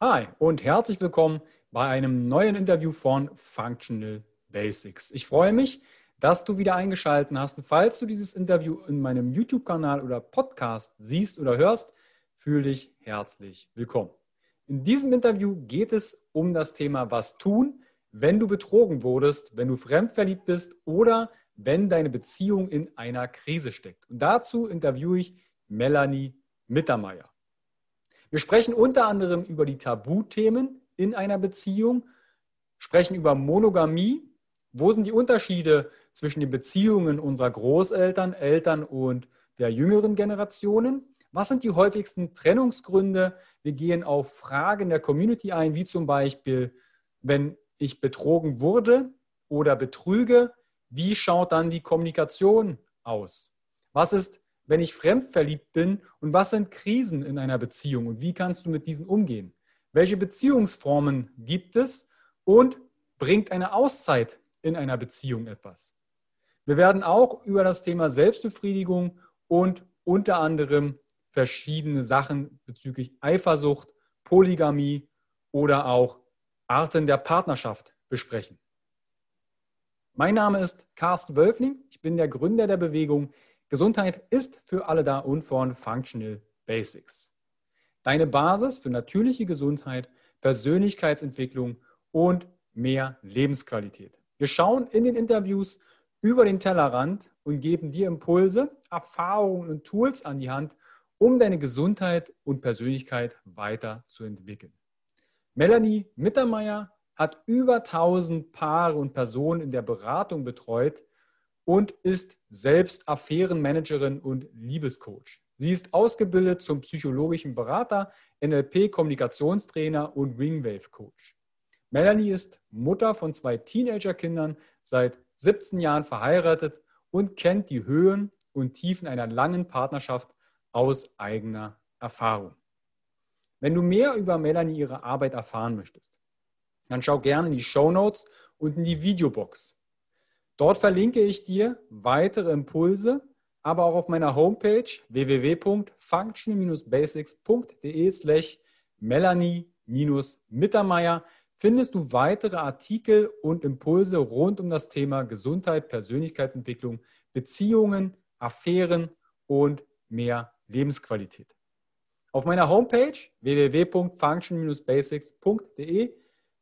Hi und herzlich willkommen bei einem neuen Interview von Functional Basics. Ich freue mich, dass du wieder eingeschaltet hast. Und falls du dieses Interview in meinem YouTube-Kanal oder Podcast siehst oder hörst, fühle dich herzlich willkommen. In diesem Interview geht es um das Thema, was tun, wenn du betrogen wurdest, wenn du fremdverliebt bist oder wenn deine Beziehung in einer Krise steckt. Und dazu interviewe ich Melanie Mittermeier. Wir sprechen unter anderem über die Tabuthemen in einer Beziehung, sprechen über Monogamie. Wo sind die Unterschiede zwischen den Beziehungen unserer Großeltern, Eltern und der jüngeren Generationen? Was sind die häufigsten Trennungsgründe? Wir gehen auf Fragen der Community ein, wie zum Beispiel, wenn ich betrogen wurde oder betrüge, wie schaut dann die Kommunikation aus? Was ist wenn ich fremdverliebt bin und was sind Krisen in einer Beziehung und wie kannst du mit diesen umgehen? Welche Beziehungsformen gibt es und bringt eine Auszeit in einer Beziehung etwas? Wir werden auch über das Thema Selbstbefriedigung und unter anderem verschiedene Sachen bezüglich Eifersucht, Polygamie oder auch Arten der Partnerschaft besprechen. Mein Name ist Carsten Wölfling. Ich bin der Gründer der Bewegung Gesundheit ist für alle da und von Functional Basics. Deine Basis für natürliche Gesundheit, Persönlichkeitsentwicklung und mehr Lebensqualität. Wir schauen in den Interviews über den Tellerrand und geben dir Impulse, Erfahrungen und Tools an die Hand, um deine Gesundheit und Persönlichkeit weiterzuentwickeln. Melanie Mittermeier hat über 1000 Paare und Personen in der Beratung betreut und ist selbst Affärenmanagerin und Liebescoach. Sie ist ausgebildet zum psychologischen Berater, NLP-Kommunikationstrainer und Ringwave-Coach. Melanie ist Mutter von zwei Teenagerkindern, seit 17 Jahren verheiratet und kennt die Höhen und Tiefen einer langen Partnerschaft aus eigener Erfahrung. Wenn du mehr über Melanie ihre Arbeit erfahren möchtest, dann schau gerne in die Show Notes und in die Videobox. Dort verlinke ich dir weitere Impulse, aber auch auf meiner Homepage www.function-basics.de slash Melanie-Mittermeier findest du weitere Artikel und Impulse rund um das Thema Gesundheit, Persönlichkeitsentwicklung, Beziehungen, Affären und mehr Lebensqualität. Auf meiner Homepage www.function-basics.de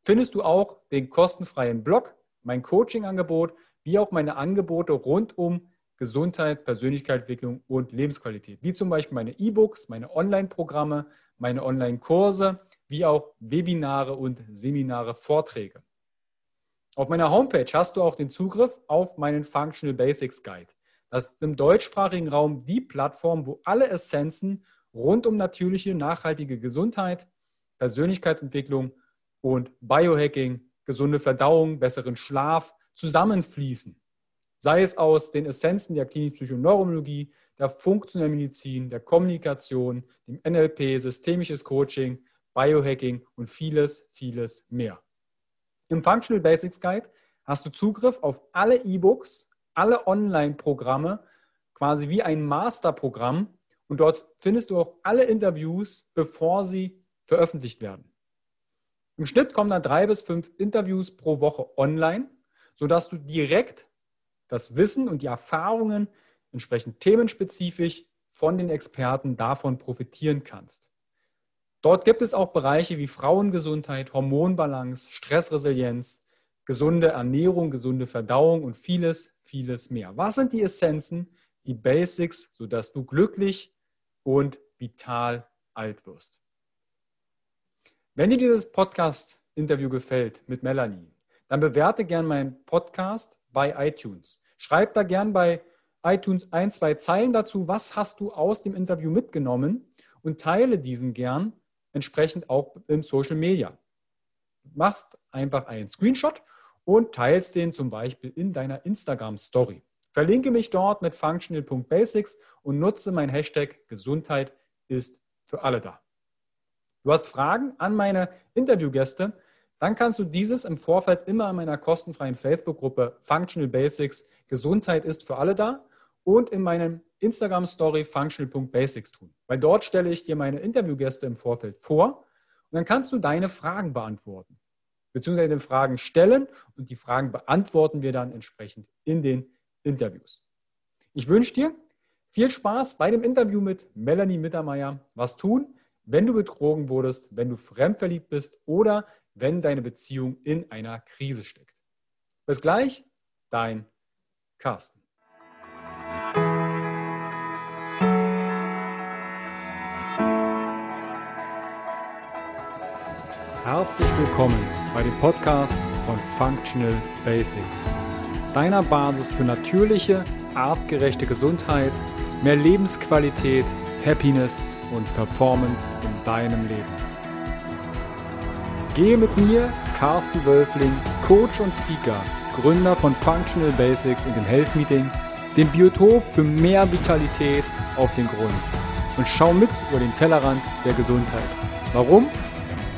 findest du auch den kostenfreien Blog, mein Coaching-Angebot wie auch meine Angebote rund um Gesundheit, Persönlichkeitsentwicklung und Lebensqualität, wie zum Beispiel meine E-Books, meine Online-Programme, meine Online-Kurse, wie auch Webinare und Seminare, Vorträge. Auf meiner Homepage hast du auch den Zugriff auf meinen Functional Basics Guide. Das ist im deutschsprachigen Raum die Plattform, wo alle Essenzen rund um natürliche, nachhaltige Gesundheit, Persönlichkeitsentwicklung und Biohacking, gesunde Verdauung, besseren Schlaf, zusammenfließen. Sei es aus den Essenzen der klinischen Psychoneurologie, der funktionellen Medizin, der Kommunikation, dem NLP, systemisches Coaching, Biohacking und vieles, vieles mehr. Im Functional Basics Guide hast du Zugriff auf alle E-Books, alle Online-Programme, quasi wie ein Masterprogramm. Und dort findest du auch alle Interviews, bevor sie veröffentlicht werden. Im Schnitt kommen dann drei bis fünf Interviews pro Woche online sodass du direkt das Wissen und die Erfahrungen entsprechend themenspezifisch von den Experten davon profitieren kannst. Dort gibt es auch Bereiche wie Frauengesundheit, Hormonbalance, Stressresilienz, gesunde Ernährung, gesunde Verdauung und vieles, vieles mehr. Was sind die Essenzen, die Basics, sodass du glücklich und vital alt wirst? Wenn dir dieses Podcast-Interview gefällt mit Melanie, dann bewerte gern meinen Podcast bei iTunes. Schreib da gern bei iTunes ein, zwei Zeilen dazu, was hast du aus dem Interview mitgenommen und teile diesen gern entsprechend auch in Social Media. Machst einfach einen Screenshot und teilst den zum Beispiel in deiner Instagram Story. Verlinke mich dort mit functional.basics und nutze mein Hashtag Gesundheit ist für alle da. Du hast Fragen an meine Interviewgäste, dann kannst du dieses im Vorfeld immer in meiner kostenfreien Facebook-Gruppe Functional Basics Gesundheit ist für alle da und in meinem Instagram-Story functional.basics tun. Weil dort stelle ich dir meine Interviewgäste im Vorfeld vor und dann kannst du deine Fragen beantworten, beziehungsweise den Fragen stellen und die Fragen beantworten wir dann entsprechend in den Interviews. Ich wünsche dir viel Spaß bei dem Interview mit Melanie Mittermeier. Was tun, wenn du betrogen wurdest, wenn du fremdverliebt bist oder wenn deine Beziehung in einer Krise steckt. Bis gleich, dein Carsten. Herzlich willkommen bei dem Podcast von Functional Basics, deiner Basis für natürliche, artgerechte Gesundheit, mehr Lebensqualität, Happiness und Performance in deinem Leben. Gehe mit mir, Carsten Wölfling, Coach und Speaker, Gründer von Functional Basics und dem Health Meeting, dem Biotop für mehr Vitalität auf den Grund und schau mit über den Tellerrand der Gesundheit. Warum?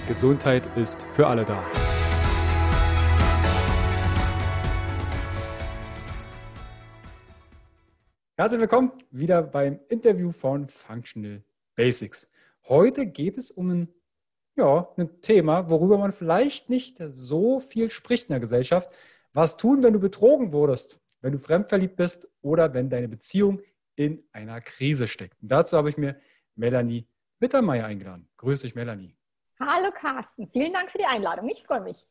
Gesundheit ist für alle da. Herzlich willkommen wieder beim Interview von Functional Basics. Heute geht es um ein, ja, ein Thema, worüber man vielleicht nicht so viel spricht in der Gesellschaft. Was tun, wenn du betrogen wurdest, wenn du fremdverliebt bist oder wenn deine Beziehung in einer Krise steckt? Und dazu habe ich mir Melanie Mittermeier eingeladen. Grüß dich, Melanie. Hallo Carsten, vielen Dank für die Einladung. Ich freue mich.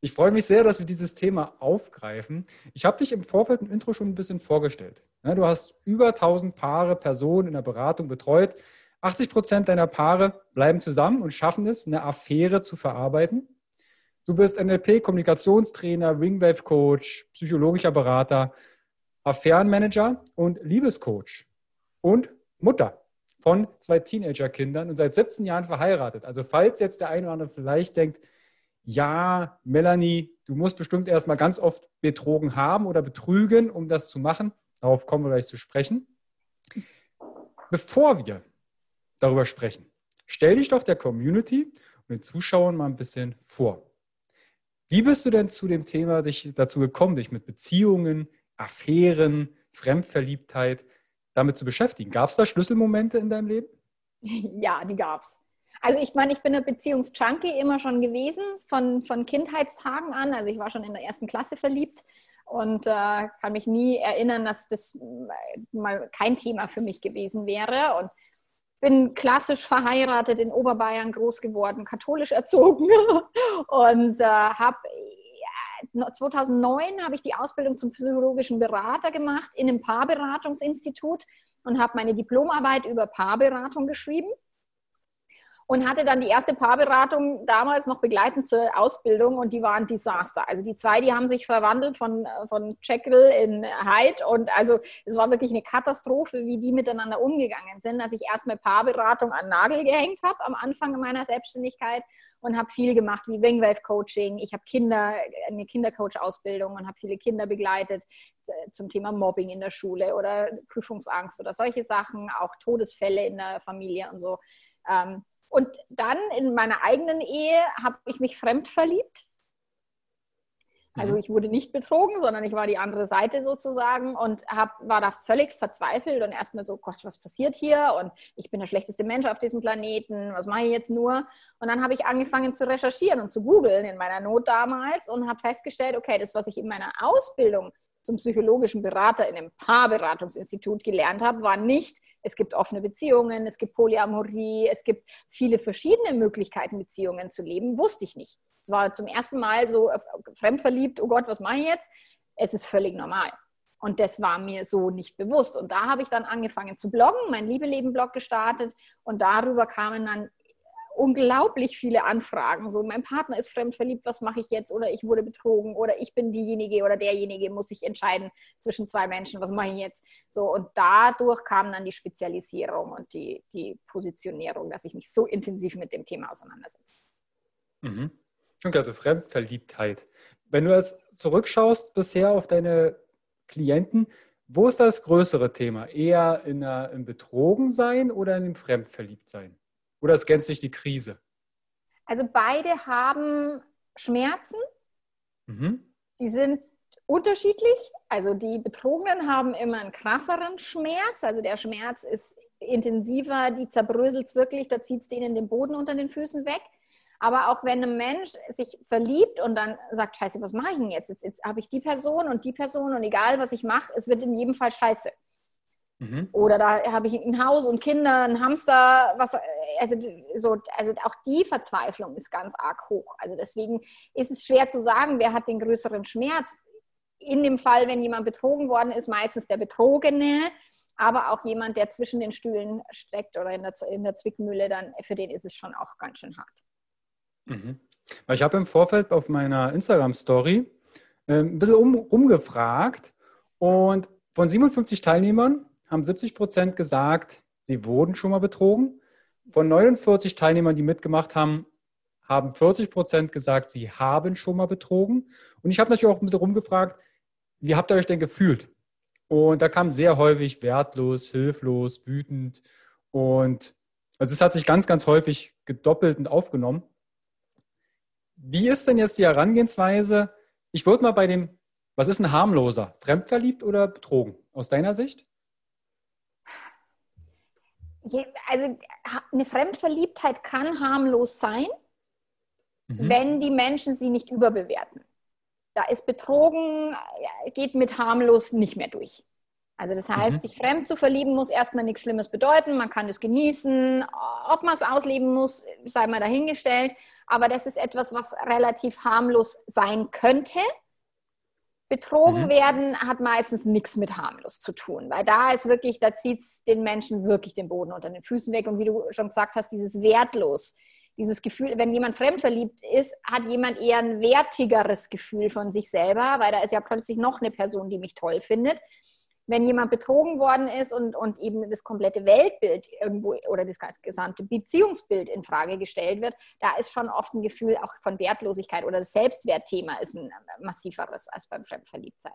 Ich freue mich sehr, dass wir dieses Thema aufgreifen. Ich habe dich im Vorfeld im Intro schon ein bisschen vorgestellt. Du hast über 1000 Paare Personen in der Beratung betreut. 80 Prozent deiner Paare bleiben zusammen und schaffen es, eine Affäre zu verarbeiten. Du bist NLP, Kommunikationstrainer, Ringwave Coach, psychologischer Berater, Affärenmanager und Liebescoach und Mutter von zwei Teenagerkindern und seit 17 Jahren verheiratet. Also falls jetzt der eine oder andere vielleicht denkt, ja, Melanie, du musst bestimmt erstmal ganz oft betrogen haben oder betrügen, um das zu machen. Darauf kommen wir gleich zu sprechen. Bevor wir darüber sprechen, stell dich doch der Community und den Zuschauern mal ein bisschen vor. Wie bist du denn zu dem Thema dich dazu gekommen, dich mit Beziehungen, Affären, Fremdverliebtheit damit zu beschäftigen. Gab es da Schlüsselmomente in deinem Leben? Ja, die gab es. Also ich meine, ich bin eine Beziehungsjunkie immer schon gewesen, von, von Kindheitstagen an. Also ich war schon in der ersten Klasse verliebt und äh, kann mich nie erinnern, dass das äh, mal kein Thema für mich gewesen wäre. Und bin klassisch verheiratet in Oberbayern groß geworden, katholisch erzogen und äh, habe 2009 habe ich die Ausbildung zum psychologischen Berater gemacht in einem Paarberatungsinstitut und habe meine Diplomarbeit über Paarberatung geschrieben und hatte dann die erste Paarberatung damals noch begleitend zur Ausbildung und die war ein Desaster. Also die zwei, die haben sich verwandelt von, von Jekyll in Hyde und also es war wirklich eine Katastrophe, wie die miteinander umgegangen sind, dass ich erstmal Paarberatung an Nagel gehängt habe am Anfang meiner Selbstständigkeit und habe viel gemacht wie Wingwave Coaching. Ich habe Kinder, eine Kindercoach-Ausbildung und habe viele Kinder begleitet äh, zum Thema Mobbing in der Schule oder Prüfungsangst oder solche Sachen, auch Todesfälle in der Familie und so. Und dann in meiner eigenen Ehe habe ich mich fremd verliebt. Also mhm. ich wurde nicht betrogen, sondern ich war die andere Seite sozusagen und hab, war da völlig verzweifelt und erstmal so, Gott, was passiert hier? Und ich bin der schlechteste Mensch auf diesem Planeten, was mache ich jetzt nur? Und dann habe ich angefangen zu recherchieren und zu googeln in meiner Not damals und habe festgestellt, okay, das, was ich in meiner Ausbildung zum psychologischen Berater in einem Paarberatungsinstitut gelernt habe, war nicht, es gibt offene Beziehungen, es gibt Polyamorie, es gibt viele verschiedene Möglichkeiten, Beziehungen zu leben, wusste ich nicht. Es war zum ersten Mal so äh, fremdverliebt, oh Gott, was mache ich jetzt? Es ist völlig normal. Und das war mir so nicht bewusst. Und da habe ich dann angefangen zu bloggen, mein Liebe-Leben-Blog gestartet und darüber kamen dann unglaublich viele Anfragen. So, mein Partner ist fremdverliebt, was mache ich jetzt? Oder ich wurde betrogen oder ich bin diejenige oder derjenige, muss sich entscheiden zwischen zwei Menschen, was mache ich jetzt? So, und dadurch kam dann die Spezialisierung und die, die Positionierung, dass ich mich so intensiv mit dem Thema auseinandersetze. Mhm. Okay, also Fremdverliebtheit. Wenn du jetzt zurückschaust bisher auf deine Klienten, wo ist das größere Thema? Eher in einer, im Betrogensein oder in dem Fremdverliebtsein? Oder es gänzlich die Krise? Also beide haben Schmerzen. Mhm. Die sind unterschiedlich. Also die Betrogenen haben immer einen krasseren Schmerz. Also der Schmerz ist intensiver, die zerbröselt es wirklich, da zieht es denen den Boden unter den Füßen weg. Aber auch wenn ein Mensch sich verliebt und dann sagt, scheiße, was mache ich denn jetzt? Jetzt, jetzt habe ich die Person und die Person und egal, was ich mache, es wird in jedem Fall scheiße. Mhm. Oder da habe ich ein Haus und Kinder, ein Hamster, was, also, so, also auch die Verzweiflung ist ganz arg hoch. Also deswegen ist es schwer zu sagen, wer hat den größeren Schmerz. In dem Fall, wenn jemand betrogen worden ist, meistens der Betrogene, aber auch jemand, der zwischen den Stühlen steckt oder in der, in der Zwickmühle, dann für den ist es schon auch ganz schön hart. Mhm. Ich habe im Vorfeld auf meiner Instagram-Story äh, ein bisschen um, umgefragt und von 57 Teilnehmern haben 70 Prozent gesagt, sie wurden schon mal betrogen. Von 49 Teilnehmern, die mitgemacht haben, haben 40 Prozent gesagt, sie haben schon mal betrogen. Und ich habe natürlich auch ein bisschen rumgefragt, wie habt ihr euch denn gefühlt? Und da kam sehr häufig wertlos, hilflos, wütend. Und also es hat sich ganz, ganz häufig gedoppelt und aufgenommen. Wie ist denn jetzt die Herangehensweise? Ich würde mal bei dem, was ist ein harmloser? Fremdverliebt oder betrogen? Aus deiner Sicht? Also eine Fremdverliebtheit kann harmlos sein, mhm. wenn die Menschen sie nicht überbewerten. Da ist betrogen, geht mit harmlos nicht mehr durch. Also das heißt, mhm. sich fremd zu verlieben muss erstmal nichts Schlimmes bedeuten. Man kann es genießen. Ob man es ausleben muss, sei mal dahingestellt. Aber das ist etwas, was relativ harmlos sein könnte. Betrogen mhm. werden hat meistens nichts mit harmlos zu tun, weil da ist wirklich, da zieht es den Menschen wirklich den Boden unter den Füßen weg. Und wie du schon gesagt hast, dieses wertlos, dieses Gefühl, wenn jemand fremdverliebt ist, hat jemand eher ein wertigeres Gefühl von sich selber, weil da ist ja plötzlich noch eine Person, die mich toll findet wenn jemand betrogen worden ist und, und eben das komplette Weltbild irgendwo oder das gesamte Beziehungsbild in Frage gestellt wird, da ist schon oft ein Gefühl auch von Wertlosigkeit oder das Selbstwertthema ist ein massiveres als beim Fremdverliebtsein.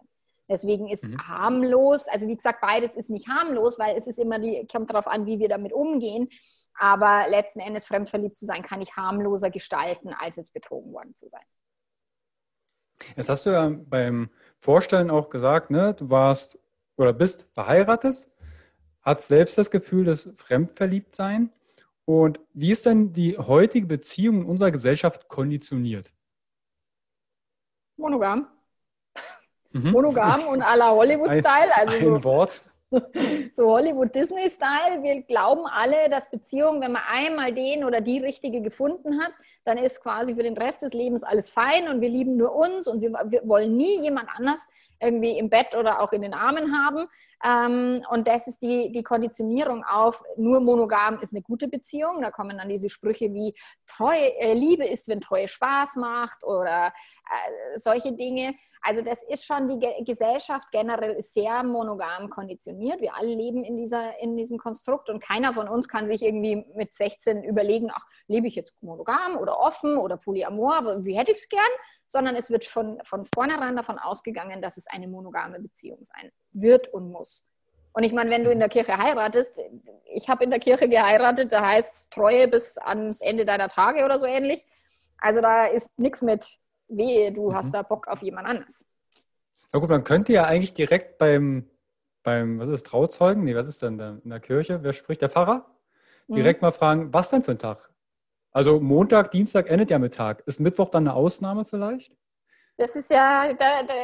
Deswegen ist mhm. harmlos, also wie gesagt, beides ist nicht harmlos, weil es ist immer die, kommt darauf an, wie wir damit umgehen. Aber letzten Endes fremdverliebt zu sein, kann ich harmloser gestalten, als jetzt betrogen worden zu sein. Jetzt hast du ja beim Vorstellen auch gesagt, ne, du warst oder bist verheiratet, hast selbst das Gefühl des Fremdverliebtsein. Und wie ist denn die heutige Beziehung in unserer Gesellschaft konditioniert? Monogam. Mhm. Monogam und à la Hollywood-Style. Also ein so, Wort. so Hollywood-Disney-Style. Wir glauben alle, dass Beziehungen, wenn man einmal den oder die richtige gefunden hat, dann ist quasi für den Rest des Lebens alles fein und wir lieben nur uns und wir, wir wollen nie jemand anders irgendwie im Bett oder auch in den Armen haben. Ähm, und das ist die, die Konditionierung auf, nur monogam ist eine gute Beziehung. Da kommen dann diese Sprüche wie Treue, äh, Liebe ist, wenn Treue Spaß macht oder äh, solche Dinge. Also das ist schon, die Ge Gesellschaft generell ist sehr monogam konditioniert. Wir alle leben in, dieser, in diesem Konstrukt und keiner von uns kann sich irgendwie mit 16 überlegen, ach, lebe ich jetzt monogam oder offen oder polyamor, wie hätte ich es gern, sondern es wird von, von vornherein davon ausgegangen, dass es eine monogame Beziehung sein wird und muss. Und ich meine, wenn du in der Kirche heiratest, ich habe in der Kirche geheiratet, da heißt Treue bis ans Ende deiner Tage oder so ähnlich. Also da ist nichts mit wehe, du mhm. hast da Bock auf jemand anderes. Na gut, man könnte ja eigentlich direkt beim, beim was ist Trauzeugen? Nee, was ist denn da in der Kirche? Wer spricht? Der Pfarrer? Mhm. Direkt mal fragen, was denn für ein Tag? Also Montag, Dienstag endet ja mit Tag. Ist Mittwoch dann eine Ausnahme vielleicht? Das ist ja,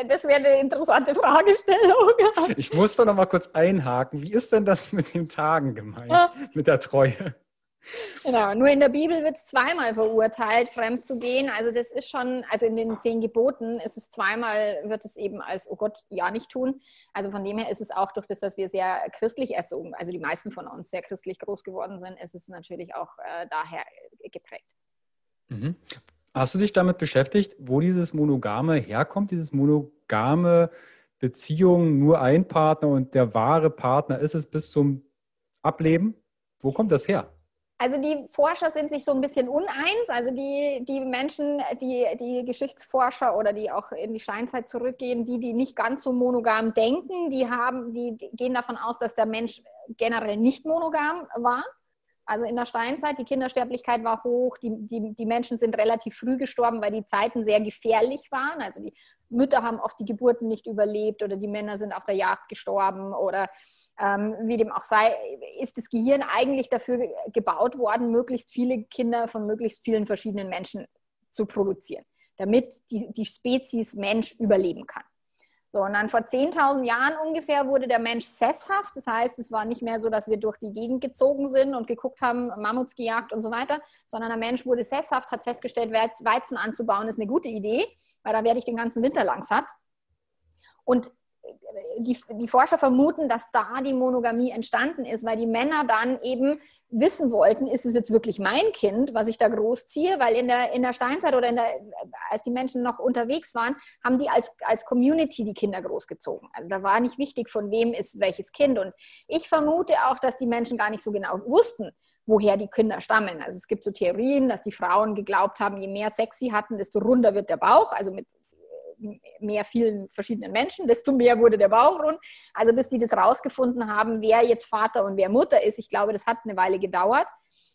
das wäre eine interessante Fragestellung. Ich muss da noch mal kurz einhaken. Wie ist denn das mit den Tagen gemeint, mit der Treue? Genau, nur in der Bibel wird es zweimal verurteilt, fremd zu gehen. Also das ist schon, also in den zehn Geboten ist es zweimal, wird es eben als, oh Gott, ja nicht tun. Also von dem her ist es auch durch das, dass wir sehr christlich erzogen, also die meisten von uns sehr christlich groß geworden sind, ist es natürlich auch äh, daher geprägt. Mhm. Hast du dich damit beschäftigt, wo dieses Monogame herkommt, dieses monogame Beziehung, nur ein Partner und der wahre Partner ist es bis zum Ableben? Wo kommt das her? Also die Forscher sind sich so ein bisschen uneins. Also die, die Menschen, die, die Geschichtsforscher oder die auch in die Steinzeit zurückgehen, die, die nicht ganz so monogam denken, die, haben, die gehen davon aus, dass der Mensch generell nicht monogam war. Also in der Steinzeit, die Kindersterblichkeit war hoch, die, die, die Menschen sind relativ früh gestorben, weil die Zeiten sehr gefährlich waren. Also die Mütter haben oft die Geburten nicht überlebt oder die Männer sind auf der Jagd gestorben oder ähm, wie dem auch sei, ist das Gehirn eigentlich dafür gebaut worden, möglichst viele Kinder von möglichst vielen verschiedenen Menschen zu produzieren, damit die, die Spezies Mensch überleben kann. So, und dann vor 10.000 Jahren ungefähr wurde der Mensch sesshaft. Das heißt, es war nicht mehr so, dass wir durch die Gegend gezogen sind und geguckt haben, Mammuts gejagt und so weiter, sondern der Mensch wurde sesshaft, hat festgestellt, Weizen anzubauen ist eine gute Idee, weil da werde ich den ganzen Winter lang satt. Und die, die, Forscher vermuten, dass da die Monogamie entstanden ist, weil die Männer dann eben wissen wollten, ist es jetzt wirklich mein Kind, was ich da großziehe, weil in der, in der Steinzeit oder der, als die Menschen noch unterwegs waren, haben die als, als Community die Kinder großgezogen. Also da war nicht wichtig, von wem ist welches Kind. Und ich vermute auch, dass die Menschen gar nicht so genau wussten, woher die Kinder stammen. Also es gibt so Theorien, dass die Frauen geglaubt haben, je mehr Sex sie hatten, desto runder wird der Bauch, also mit mehr vielen verschiedenen Menschen, desto mehr wurde der Bauch rund. Also bis die das rausgefunden haben, wer jetzt Vater und wer Mutter ist, ich glaube, das hat eine Weile gedauert.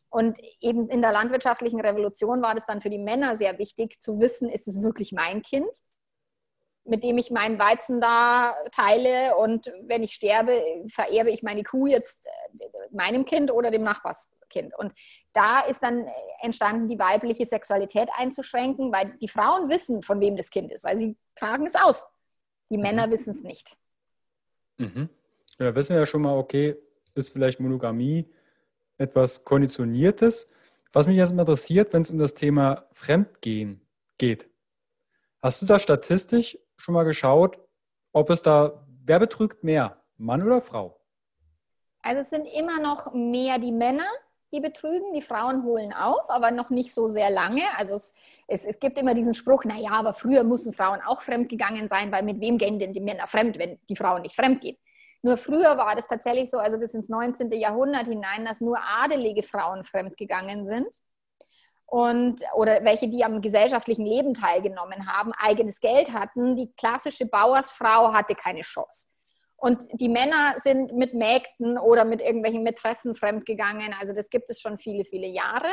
Und eben in der landwirtschaftlichen Revolution war das dann für die Männer sehr wichtig zu wissen, ist es wirklich mein Kind? Mit dem ich meinen Weizen da teile und wenn ich sterbe, vererbe ich meine Kuh jetzt äh, meinem Kind oder dem Nachbarskind. Und da ist dann entstanden, die weibliche Sexualität einzuschränken, weil die Frauen wissen, von wem das Kind ist, weil sie tragen es aus. Die Männer mhm. wissen es nicht. Mhm. Ja, wissen wir ja schon mal, okay, ist vielleicht Monogamie etwas Konditioniertes. Was mich jetzt interessiert, wenn es um das Thema Fremdgehen geht. Hast du da statistisch schon mal geschaut, ob es da, wer betrügt mehr, Mann oder Frau? Also es sind immer noch mehr die Männer, die betrügen. Die Frauen holen auf, aber noch nicht so sehr lange. Also es, es, es gibt immer diesen Spruch, naja, aber früher müssen Frauen auch fremdgegangen sein, weil mit wem gehen denn die Männer fremd, wenn die Frauen nicht fremd gehen? Nur früher war das tatsächlich so, also bis ins 19. Jahrhundert hinein, dass nur adelige Frauen fremdgegangen sind und oder welche, die am gesellschaftlichen Leben teilgenommen haben, eigenes Geld hatten. Die klassische Bauersfrau hatte keine Chance. Und die Männer sind mit Mägden oder mit irgendwelchen Mätressen fremdgegangen. Also das gibt es schon viele, viele Jahre.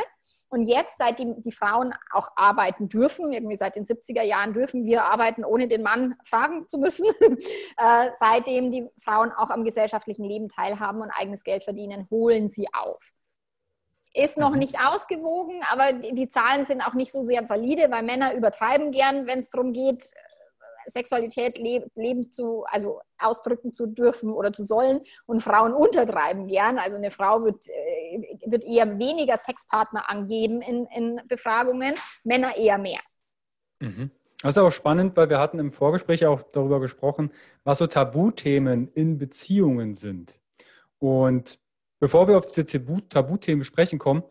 Und jetzt, seit die, die Frauen auch arbeiten dürfen, irgendwie seit den 70er Jahren dürfen wir arbeiten, ohne den Mann fragen zu müssen, äh, seitdem die Frauen auch am gesellschaftlichen Leben teilhaben und eigenes Geld verdienen, holen sie auf. Ist noch mhm. nicht ausgewogen, aber die Zahlen sind auch nicht so sehr valide, weil Männer übertreiben gern, wenn es darum geht, Sexualität leb leben zu, also ausdrücken zu dürfen oder zu sollen und Frauen untertreiben gern. Also eine Frau wird, äh, wird eher weniger Sexpartner angeben in, in Befragungen, Männer eher mehr. Mhm. Das ist auch spannend, weil wir hatten im Vorgespräch auch darüber gesprochen, was so Tabuthemen in Beziehungen sind. Und Bevor wir auf diese Tabu Tabuthemen sprechen kommen,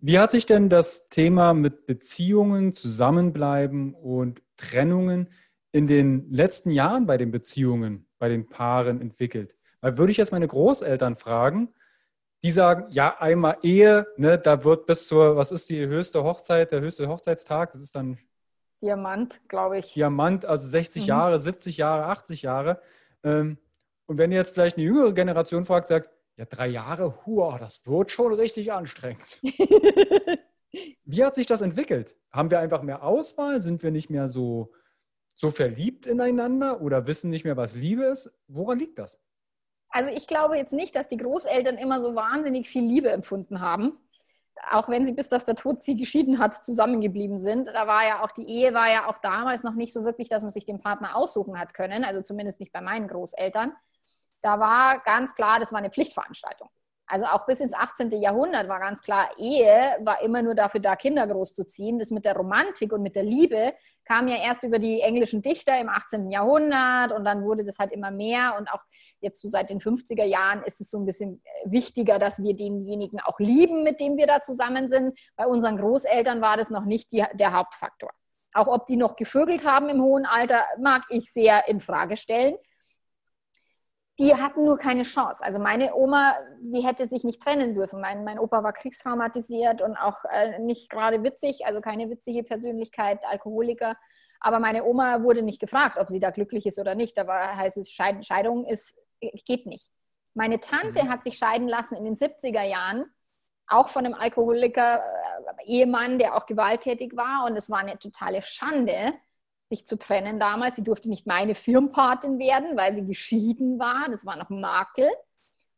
wie hat sich denn das Thema mit Beziehungen, Zusammenbleiben und Trennungen in den letzten Jahren bei den Beziehungen, bei den Paaren entwickelt? Weil würde ich jetzt meine Großeltern fragen, die sagen, ja, einmal Ehe, ne, da wird bis zur, was ist die höchste Hochzeit, der höchste Hochzeitstag, das ist dann Diamant, glaube ich. Diamant, also 60 mhm. Jahre, 70 Jahre, 80 Jahre. Ähm, und wenn ihr jetzt vielleicht eine jüngere Generation fragt, sagt, ja, drei Jahre, hua, das wird schon richtig anstrengend. Wie hat sich das entwickelt? Haben wir einfach mehr Auswahl? Sind wir nicht mehr so, so verliebt ineinander oder wissen nicht mehr, was Liebe ist? Woran liegt das? Also ich glaube jetzt nicht, dass die Großeltern immer so wahnsinnig viel Liebe empfunden haben. Auch wenn sie bis dass der Tod sie geschieden hat, zusammengeblieben sind. Da war ja auch die Ehe war ja auch damals noch nicht so wirklich, dass man sich den Partner aussuchen hat können. Also zumindest nicht bei meinen Großeltern da war ganz klar, das war eine Pflichtveranstaltung. Also auch bis ins 18. Jahrhundert war ganz klar, Ehe war immer nur dafür da, Kinder großzuziehen. Das mit der Romantik und mit der Liebe kam ja erst über die englischen Dichter im 18. Jahrhundert und dann wurde das halt immer mehr und auch jetzt so seit den 50er Jahren ist es so ein bisschen wichtiger, dass wir denjenigen auch lieben, mit dem wir da zusammen sind. Bei unseren Großeltern war das noch nicht die, der Hauptfaktor. Auch ob die noch gevögelt haben im hohen Alter, mag ich sehr in Frage stellen die hatten nur keine Chance. Also meine Oma, die hätte sich nicht trennen dürfen. Mein, mein Opa war kriegstraumatisiert und auch äh, nicht gerade witzig, also keine witzige Persönlichkeit, Alkoholiker. Aber meine Oma wurde nicht gefragt, ob sie da glücklich ist oder nicht. Da war, heißt es, Scheidung ist, geht nicht. Meine Tante mhm. hat sich scheiden lassen in den 70er Jahren auch von einem Alkoholiker, äh, Ehemann, der auch gewalttätig war. Und es war eine totale Schande, sich zu trennen damals. Sie durfte nicht meine Firmenpatin werden, weil sie geschieden war. Das war noch ein Makel.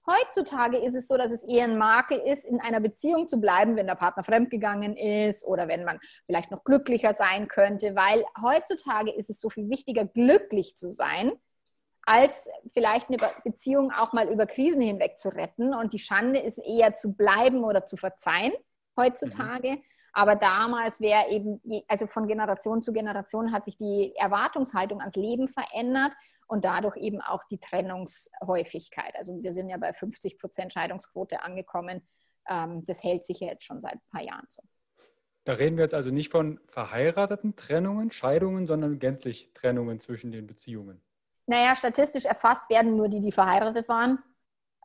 Heutzutage ist es so, dass es eher ein Makel ist, in einer Beziehung zu bleiben, wenn der Partner fremdgegangen ist oder wenn man vielleicht noch glücklicher sein könnte, weil heutzutage ist es so viel wichtiger, glücklich zu sein, als vielleicht eine Beziehung auch mal über Krisen hinweg zu retten. Und die Schande ist eher zu bleiben oder zu verzeihen heutzutage. Mhm. Aber damals wäre eben, also von Generation zu Generation hat sich die Erwartungshaltung ans Leben verändert und dadurch eben auch die Trennungshäufigkeit. Also wir sind ja bei 50 Prozent Scheidungsquote angekommen. Ähm, das hält sich ja jetzt schon seit ein paar Jahren so. Da reden wir jetzt also nicht von verheirateten Trennungen, Scheidungen, sondern gänzlich Trennungen zwischen den Beziehungen. Naja, statistisch erfasst werden nur die, die verheiratet waren.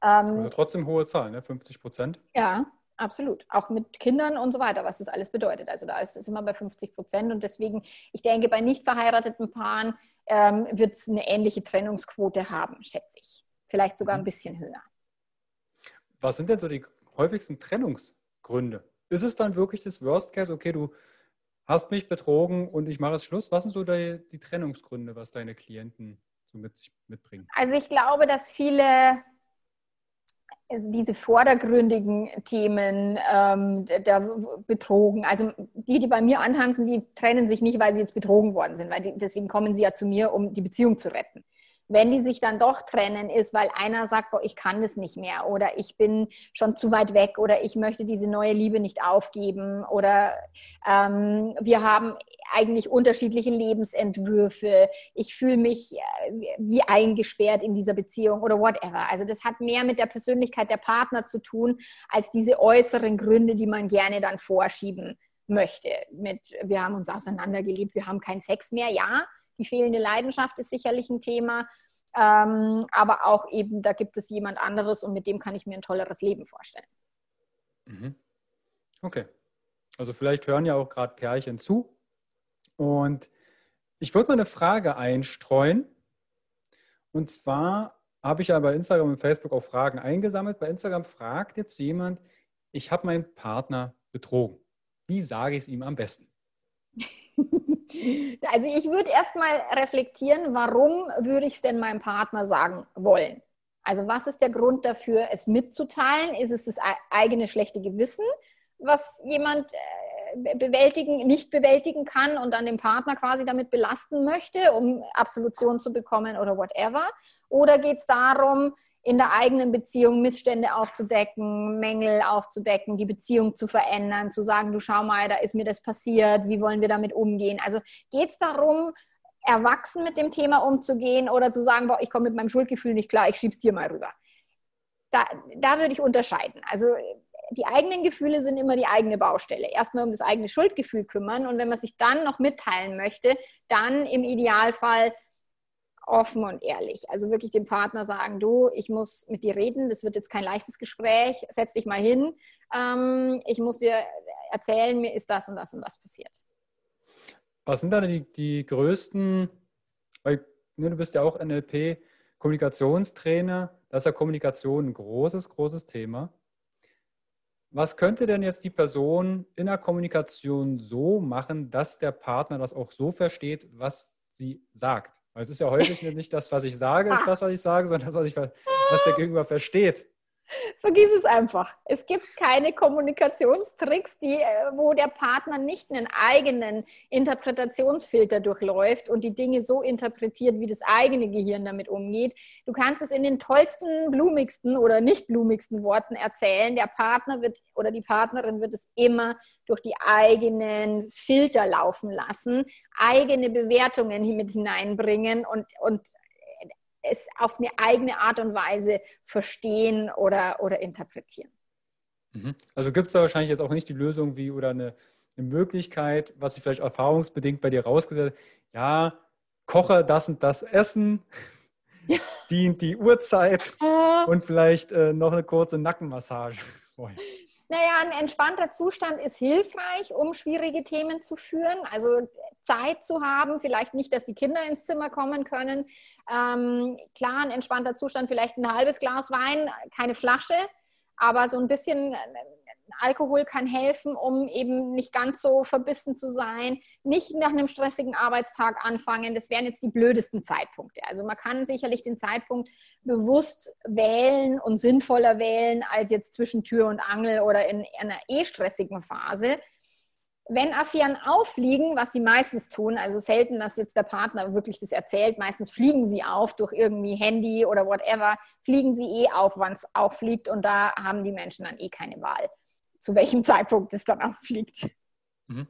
Ähm, also trotzdem hohe Zahl, ne? 50 Prozent. Ja, absolut. Auch mit Kindern und so weiter, was das alles bedeutet. Also da ist es immer bei 50 Prozent. Und deswegen, ich denke, bei nicht verheirateten Paaren ähm, wird es eine ähnliche Trennungsquote haben, schätze ich. Vielleicht sogar ein mhm. bisschen höher. Was sind denn so die häufigsten Trennungsgründe? Ist es dann wirklich das Worst Case? Okay, du hast mich betrogen und ich mache es Schluss. Was sind so die, die Trennungsgründe, was deine Klienten so mit sich mitbringen? Also ich glaube, dass viele also diese vordergründigen Themen ähm, der betrogen, also die, die bei mir antanzen, die trennen sich nicht, weil sie jetzt betrogen worden sind, weil die, deswegen kommen sie ja zu mir, um die Beziehung zu retten wenn die sich dann doch trennen, ist, weil einer sagt, boah, ich kann das nicht mehr oder ich bin schon zu weit weg oder ich möchte diese neue Liebe nicht aufgeben oder ähm, wir haben eigentlich unterschiedliche Lebensentwürfe, ich fühle mich äh, wie eingesperrt in dieser Beziehung oder whatever. Also das hat mehr mit der Persönlichkeit der Partner zu tun, als diese äußeren Gründe, die man gerne dann vorschieben möchte. Mit, wir haben uns auseinandergelebt, wir haben keinen Sex mehr, ja, die fehlende Leidenschaft ist sicherlich ein Thema. Ähm, aber auch eben, da gibt es jemand anderes und mit dem kann ich mir ein tolleres Leben vorstellen. Mhm. Okay. Also vielleicht hören ja auch gerade Pärchen zu. Und ich würde mal eine Frage einstreuen. Und zwar habe ich ja bei Instagram und Facebook auch Fragen eingesammelt. Bei Instagram fragt jetzt jemand, ich habe meinen Partner betrogen. Wie sage ich es ihm am besten? Also ich würde erstmal reflektieren, warum würde ich es denn meinem Partner sagen wollen? Also was ist der Grund dafür, es mitzuteilen? Ist es das eigene schlechte Gewissen, was jemand äh, bewältigen, nicht bewältigen kann und dann den Partner quasi damit belasten möchte, um Absolution zu bekommen oder whatever? Oder geht es darum, in der eigenen Beziehung Missstände aufzudecken, Mängel aufzudecken, die Beziehung zu verändern, zu sagen, du schau mal, da ist mir das passiert, wie wollen wir damit umgehen? Also geht es darum, erwachsen mit dem Thema umzugehen oder zu sagen, boah, ich komme mit meinem Schuldgefühl nicht klar, ich schieb's dir mal rüber. Da, da würde ich unterscheiden. Also die eigenen Gefühle sind immer die eigene Baustelle. Erstmal um das eigene Schuldgefühl kümmern und wenn man sich dann noch mitteilen möchte, dann im Idealfall offen und ehrlich. Also wirklich dem Partner sagen, du, ich muss mit dir reden, das wird jetzt kein leichtes Gespräch, setz dich mal hin, ähm, ich muss dir erzählen, mir ist das und das und das passiert. Was sind da die, die größten, weil ne, du bist ja auch NLP, Kommunikationstrainer, da ist ja Kommunikation ein großes, großes Thema. Was könnte denn jetzt die Person in der Kommunikation so machen, dass der Partner das auch so versteht, was sie sagt? Weil es ist ja häufig nicht das, was ich sage, ist das, was ich sage, sondern das, was, ich, was der Gegenüber versteht. Vergiss es einfach. Es gibt keine Kommunikationstricks, die, äh, wo der Partner nicht einen eigenen Interpretationsfilter durchläuft und die Dinge so interpretiert, wie das eigene Gehirn damit umgeht. Du kannst es in den tollsten, blumigsten oder nicht blumigsten Worten erzählen. Der Partner wird oder die Partnerin wird es immer durch die eigenen Filter laufen lassen, eigene Bewertungen mit hineinbringen und, und es auf eine eigene Art und Weise verstehen oder, oder interpretieren. Mhm. Also gibt es da wahrscheinlich jetzt auch nicht die Lösung wie oder eine, eine Möglichkeit, was sich vielleicht erfahrungsbedingt bei dir rausgesetzt hat, ja, koche das und das Essen, ja. dient die Uhrzeit und vielleicht äh, noch eine kurze Nackenmassage. Naja, ein entspannter Zustand ist hilfreich, um schwierige Themen zu führen. Also Zeit zu haben, vielleicht nicht, dass die Kinder ins Zimmer kommen können. Ähm, klar, ein entspannter Zustand, vielleicht ein halbes Glas Wein, keine Flasche, aber so ein bisschen Alkohol kann helfen, um eben nicht ganz so verbissen zu sein. Nicht nach einem stressigen Arbeitstag anfangen. Das wären jetzt die blödesten Zeitpunkte. Also man kann sicherlich den Zeitpunkt bewusst wählen und sinnvoller wählen als jetzt zwischen Tür und Angel oder in einer eh stressigen Phase. Wenn Affären auffliegen, was sie meistens tun, also selten, dass jetzt der Partner wirklich das erzählt, meistens fliegen sie auf durch irgendwie Handy oder whatever, fliegen sie eh auf, wann es auffliegt und da haben die Menschen dann eh keine Wahl, zu welchem Zeitpunkt es dann auffliegt. Mhm.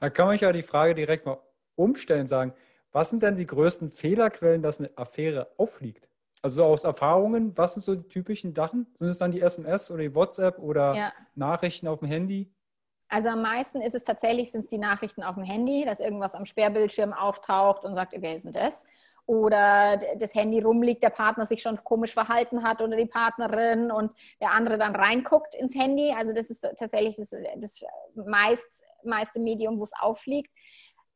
Da kann man ja die Frage direkt mal umstellen, sagen, was sind denn die größten Fehlerquellen, dass eine Affäre auffliegt? Also aus Erfahrungen, was sind so die typischen Sachen? Sind es dann die SMS oder die WhatsApp oder ja. Nachrichten auf dem Handy? Also am meisten ist es tatsächlich, sind es die Nachrichten auf dem Handy, dass irgendwas am Sperrbildschirm auftaucht und sagt, okay, ist denn das? Oder das Handy rumliegt, der Partner sich schon komisch verhalten hat oder die Partnerin und der andere dann reinguckt ins Handy. Also das ist tatsächlich das, das meist, meiste Medium, wo es auffliegt.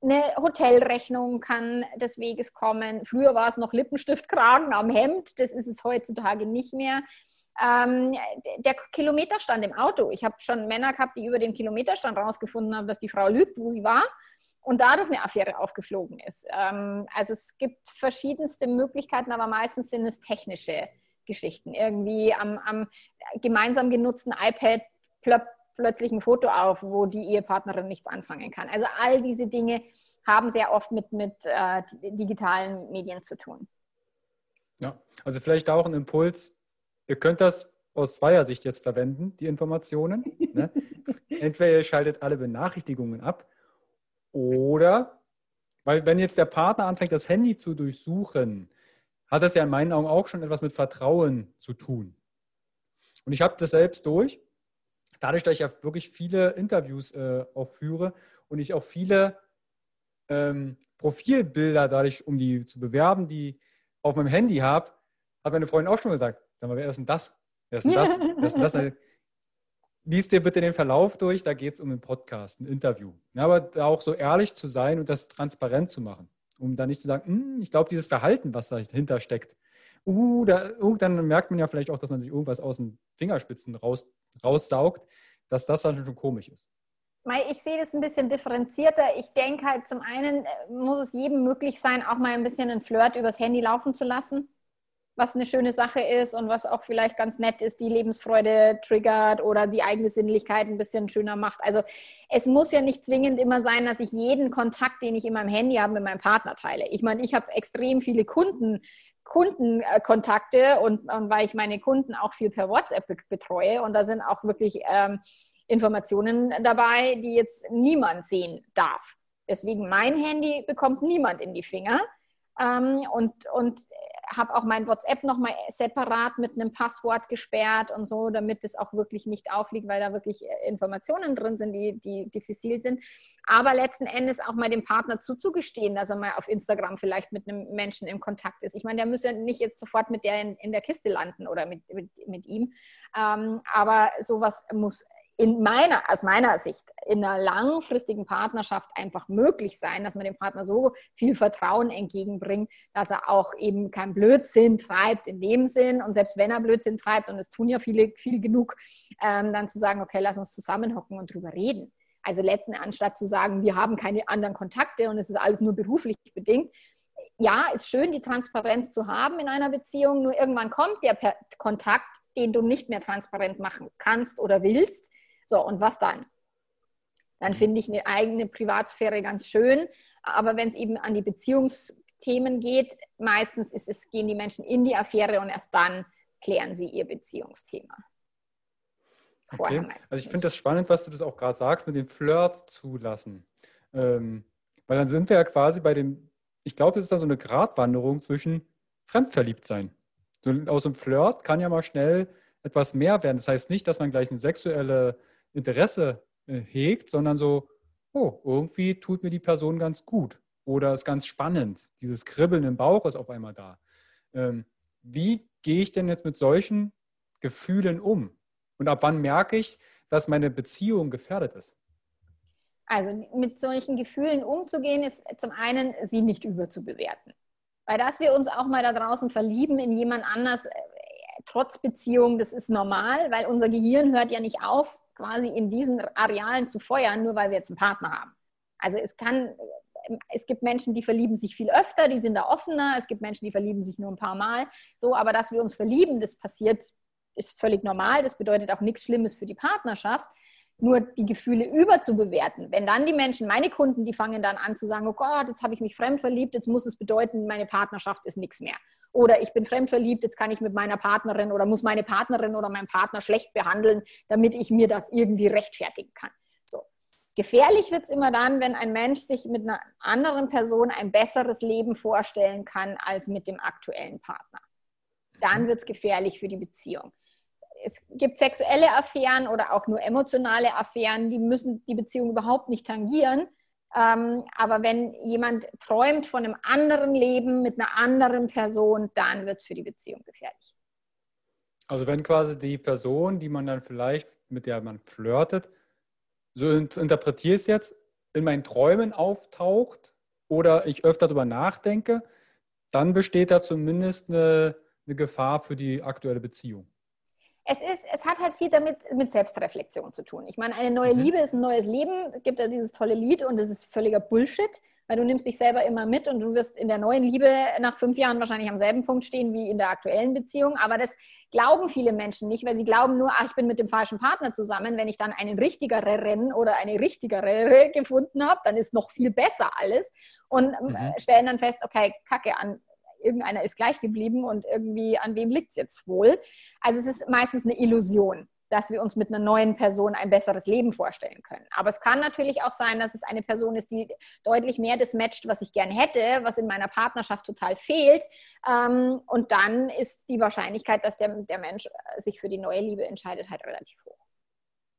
Eine Hotelrechnung kann des Weges kommen. Früher war es noch Lippenstiftkragen am Hemd, das ist es heutzutage nicht mehr ähm, der Kilometerstand im Auto. Ich habe schon Männer gehabt, die über den Kilometerstand rausgefunden haben, dass die Frau lügt, wo sie war und dadurch eine Affäre aufgeflogen ist. Ähm, also es gibt verschiedenste Möglichkeiten, aber meistens sind es technische Geschichten. Irgendwie am, am gemeinsam genutzten iPad plöppt plötzlich ein Foto auf, wo die Ehepartnerin nichts anfangen kann. Also all diese Dinge haben sehr oft mit, mit äh, digitalen Medien zu tun. Ja, also vielleicht auch ein Impuls, Ihr könnt das aus zweier Sicht jetzt verwenden, die Informationen. Ne? Entweder ihr schaltet alle Benachrichtigungen ab oder, weil wenn jetzt der Partner anfängt, das Handy zu durchsuchen, hat das ja in meinen Augen auch schon etwas mit Vertrauen zu tun. Und ich habe das selbst durch, dadurch, dass ich ja wirklich viele Interviews äh, auch führe und ich auch viele ähm, Profilbilder dadurch, um die zu bewerben, die auf meinem Handy habe, hat meine Freundin auch schon gesagt, Sag mal, wer ist denn das? Wer ist denn das? wer ist denn das? Lies dir bitte den Verlauf durch, da geht es um einen Podcast, ein Interview. Ja, aber auch so ehrlich zu sein und das transparent zu machen, um dann nicht zu sagen, hm, ich glaube, dieses Verhalten, was dahinter steckt, uh, da, uh, dann merkt man ja vielleicht auch, dass man sich irgendwas aus den Fingerspitzen raus, raussaugt, dass das dann schon komisch ist. Ich sehe das ein bisschen differenzierter. Ich denke halt, zum einen äh, muss es jedem möglich sein, auch mal ein bisschen einen Flirt übers Handy laufen zu lassen was eine schöne Sache ist und was auch vielleicht ganz nett ist, die Lebensfreude triggert oder die eigene Sinnlichkeit ein bisschen schöner macht. Also es muss ja nicht zwingend immer sein, dass ich jeden Kontakt, den ich in meinem Handy habe, mit meinem Partner teile. Ich meine, ich habe extrem viele Kunden, Kundenkontakte und, und, weil ich meine Kunden auch viel per WhatsApp betreue und da sind auch wirklich ähm, Informationen dabei, die jetzt niemand sehen darf. Deswegen mein Handy bekommt niemand in die Finger. Ähm, und, und habe auch mein WhatsApp nochmal separat mit einem Passwort gesperrt und so, damit es auch wirklich nicht aufliegt, weil da wirklich äh, Informationen drin sind, die, die diffizil sind. Aber letzten Endes auch mal dem Partner zuzugestehen, dass er mal auf Instagram vielleicht mit einem Menschen in Kontakt ist. Ich meine, der müsste nicht jetzt sofort mit der in, in der Kiste landen oder mit, mit, mit ihm. Ähm, aber sowas muss in meiner, aus meiner Sicht in einer langfristigen Partnerschaft einfach möglich sein, dass man dem Partner so viel Vertrauen entgegenbringt, dass er auch eben kein Blödsinn treibt in dem Sinn. Und selbst wenn er Blödsinn treibt, und es tun ja viele, viel genug, ähm, dann zu sagen, okay, lass uns zusammenhocken und drüber reden. Also letzten anstatt zu sagen, wir haben keine anderen Kontakte und es ist alles nur beruflich bedingt. Ja, ist schön, die Transparenz zu haben in einer Beziehung, nur irgendwann kommt der Kontakt, den du nicht mehr transparent machen kannst oder willst so, und was dann? Dann mhm. finde ich eine eigene Privatsphäre ganz schön. Aber wenn es eben an die Beziehungsthemen geht, meistens ist es, gehen die Menschen in die Affäre und erst dann klären sie ihr Beziehungsthema. Okay. Also ich finde das spannend, was du das auch gerade sagst, mit dem Flirt zulassen. Ähm, weil dann sind wir ja quasi bei dem, ich glaube, es ist da so eine Gratwanderung zwischen Fremdverliebtsein. So, aus dem Flirt kann ja mal schnell etwas mehr werden. Das heißt nicht, dass man gleich eine sexuelle Interesse äh, hegt, sondern so, oh, irgendwie tut mir die Person ganz gut oder ist ganz spannend. Dieses Kribbeln im Bauch ist auf einmal da. Ähm, wie gehe ich denn jetzt mit solchen Gefühlen um? Und ab wann merke ich, dass meine Beziehung gefährdet ist? Also mit solchen Gefühlen umzugehen, ist zum einen, sie nicht überzubewerten. Weil dass wir uns auch mal da draußen verlieben in jemand anders, äh, trotz Beziehung, das ist normal, weil unser Gehirn hört ja nicht auf, quasi in diesen Arealen zu feuern, nur weil wir jetzt einen Partner haben. Also es kann, es gibt Menschen, die verlieben sich viel öfter, die sind da offener. Es gibt Menschen, die verlieben sich nur ein paar Mal. So, aber dass wir uns verlieben, das passiert, ist völlig normal. Das bedeutet auch nichts Schlimmes für die Partnerschaft nur die Gefühle überzubewerten. Wenn dann die Menschen, meine Kunden, die fangen dann an zu sagen, oh Gott, jetzt habe ich mich fremd verliebt, jetzt muss es bedeuten, meine Partnerschaft ist nichts mehr. Oder ich bin fremd verliebt, jetzt kann ich mit meiner Partnerin oder muss meine Partnerin oder meinen Partner schlecht behandeln, damit ich mir das irgendwie rechtfertigen kann. So. Gefährlich wird es immer dann, wenn ein Mensch sich mit einer anderen Person ein besseres Leben vorstellen kann als mit dem aktuellen Partner. Dann mhm. wird es gefährlich für die Beziehung es gibt sexuelle Affären oder auch nur emotionale Affären, die müssen die Beziehung überhaupt nicht tangieren. Ähm, aber wenn jemand träumt von einem anderen Leben mit einer anderen Person, dann wird es für die Beziehung gefährlich. Also wenn quasi die Person, die man dann vielleicht, mit der man flirtet, so interpretiere ich es jetzt, in meinen Träumen auftaucht oder ich öfter darüber nachdenke, dann besteht da zumindest eine, eine Gefahr für die aktuelle Beziehung es, ist, es hat halt viel damit mit Selbstreflexion zu tun. Ich meine, eine neue mhm. Liebe ist ein neues Leben. Gibt ja dieses tolle Lied und das ist völliger Bullshit, weil du nimmst dich selber immer mit und du wirst in der neuen Liebe nach fünf Jahren wahrscheinlich am selben Punkt stehen wie in der aktuellen Beziehung. Aber das glauben viele Menschen nicht, weil sie glauben nur, ach, ich bin mit dem falschen Partner zusammen. Wenn ich dann einen richtigeren oder eine richtigere gefunden habe, dann ist noch viel besser alles und mhm. stellen dann fest, okay, Kacke an, irgendeiner ist gleich geblieben und irgendwie an wem liegt es jetzt wohl. Also es ist meistens eine Illusion dass wir uns mit einer neuen Person ein besseres Leben vorstellen können. Aber es kann natürlich auch sein, dass es eine Person ist, die deutlich mehr das matcht, was ich gerne hätte, was in meiner Partnerschaft total fehlt. Ähm, und dann ist die Wahrscheinlichkeit, dass der, der Mensch sich für die neue Liebe entscheidet, halt relativ hoch.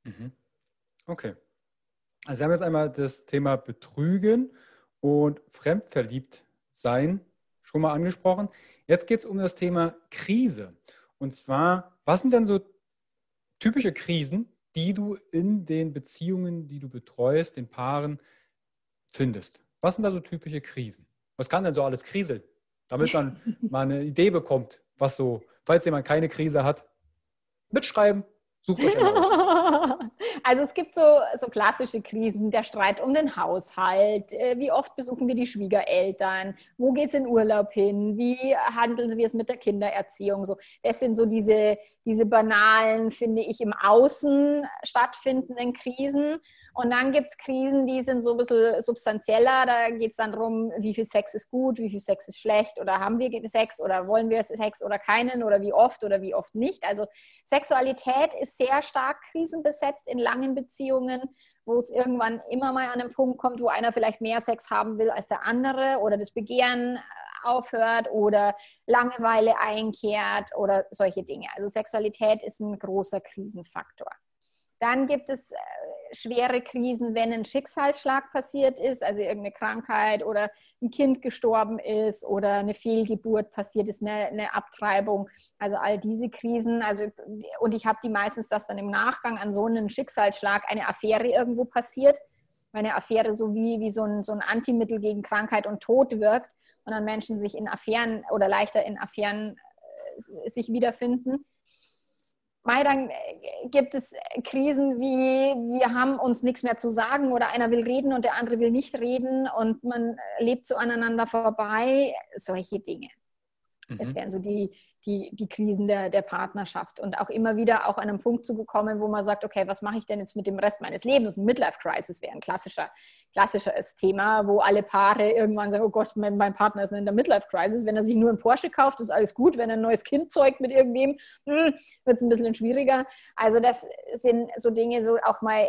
Mhm. Okay. Also wir haben jetzt einmal das Thema Betrügen und fremdverliebt sein schon mal angesprochen. Jetzt geht es um das Thema Krise. Und zwar, was sind denn so typische Krisen, die du in den Beziehungen, die du betreust, den Paaren findest? Was sind da so typische Krisen? Was kann denn so alles kriseln? Damit man mal eine Idee bekommt, was so, falls jemand keine Krise hat, mitschreiben, Sucht euch eine aus. Also es gibt so, so klassische Krisen, der Streit um den Haushalt, äh, wie oft besuchen wir die Schwiegereltern, wo geht es in Urlaub hin, wie handeln wir es mit der Kindererziehung. So, das sind so diese, diese banalen, finde ich, im Außen stattfindenden Krisen. Und dann gibt es Krisen, die sind so ein bisschen substanzieller. Da geht es dann darum, wie viel Sex ist gut, wie viel Sex ist schlecht oder haben wir Sex oder wollen wir Sex oder keinen oder wie oft oder wie oft nicht. Also Sexualität ist sehr stark krisenbesetzt in langen Beziehungen, wo es irgendwann immer mal an einen Punkt kommt, wo einer vielleicht mehr Sex haben will als der andere oder das Begehren äh, aufhört oder Langeweile einkehrt oder solche Dinge. Also Sexualität ist ein großer Krisenfaktor. Dann gibt es äh, schwere Krisen, wenn ein Schicksalsschlag passiert ist, also irgendeine Krankheit oder ein Kind gestorben ist oder eine Fehlgeburt passiert ist, eine, eine Abtreibung. Also all diese Krisen. Also, und ich habe die meistens, dass dann im Nachgang an so einen Schicksalsschlag eine Affäre irgendwo passiert. Eine Affäre so wie, wie so, ein, so ein Antimittel gegen Krankheit und Tod wirkt und dann Menschen sich in Affären oder leichter in Affären äh, sich wiederfinden. Mai, dann äh, gibt es Krisen wie, wir haben uns nichts mehr zu sagen oder einer will reden und der andere will nicht reden und man lebt so aneinander vorbei, solche Dinge. Das mhm. wären so die, die, die Krisen der, der Partnerschaft. Und auch immer wieder auch an einen Punkt zu bekommen, wo man sagt, okay, was mache ich denn jetzt mit dem Rest meines Lebens? Ein Midlife-Crisis wäre ein klassischer, klassisches Thema, wo alle Paare irgendwann sagen, oh Gott, mein, mein Partner ist in der Midlife-Crisis. Wenn er sich nur einen Porsche kauft, ist alles gut. Wenn er ein neues Kind zeugt mit irgendwem, hm, wird es ein bisschen schwieriger. Also das sind so Dinge, so auch mal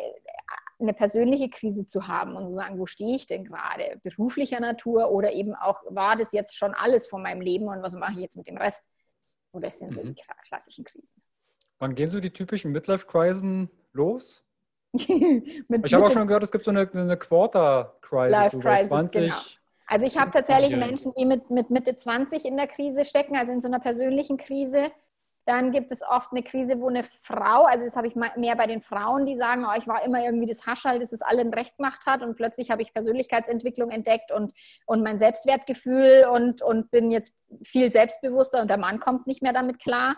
eine persönliche Krise zu haben und zu sagen, wo stehe ich denn gerade? Beruflicher Natur oder eben auch, war das jetzt schon alles von meinem Leben und was mache ich jetzt mit dem Rest? Oder das sind so mhm. die klassischen Krisen. Wann gehen so die typischen Midlife-Krisen los? ich habe auch schon gehört, es gibt so eine, eine Quarter-Crisis, so 20. Genau. Also ich habe tatsächlich Menschen, die mit, mit Mitte 20 in der Krise stecken, also in so einer persönlichen Krise. Dann gibt es oft eine Krise, wo eine Frau, also das habe ich mehr bei den Frauen, die sagen, oh, ich war immer irgendwie das Haschall, das es allen recht gemacht hat und plötzlich habe ich Persönlichkeitsentwicklung entdeckt und, und mein Selbstwertgefühl und, und bin jetzt viel selbstbewusster und der Mann kommt nicht mehr damit klar.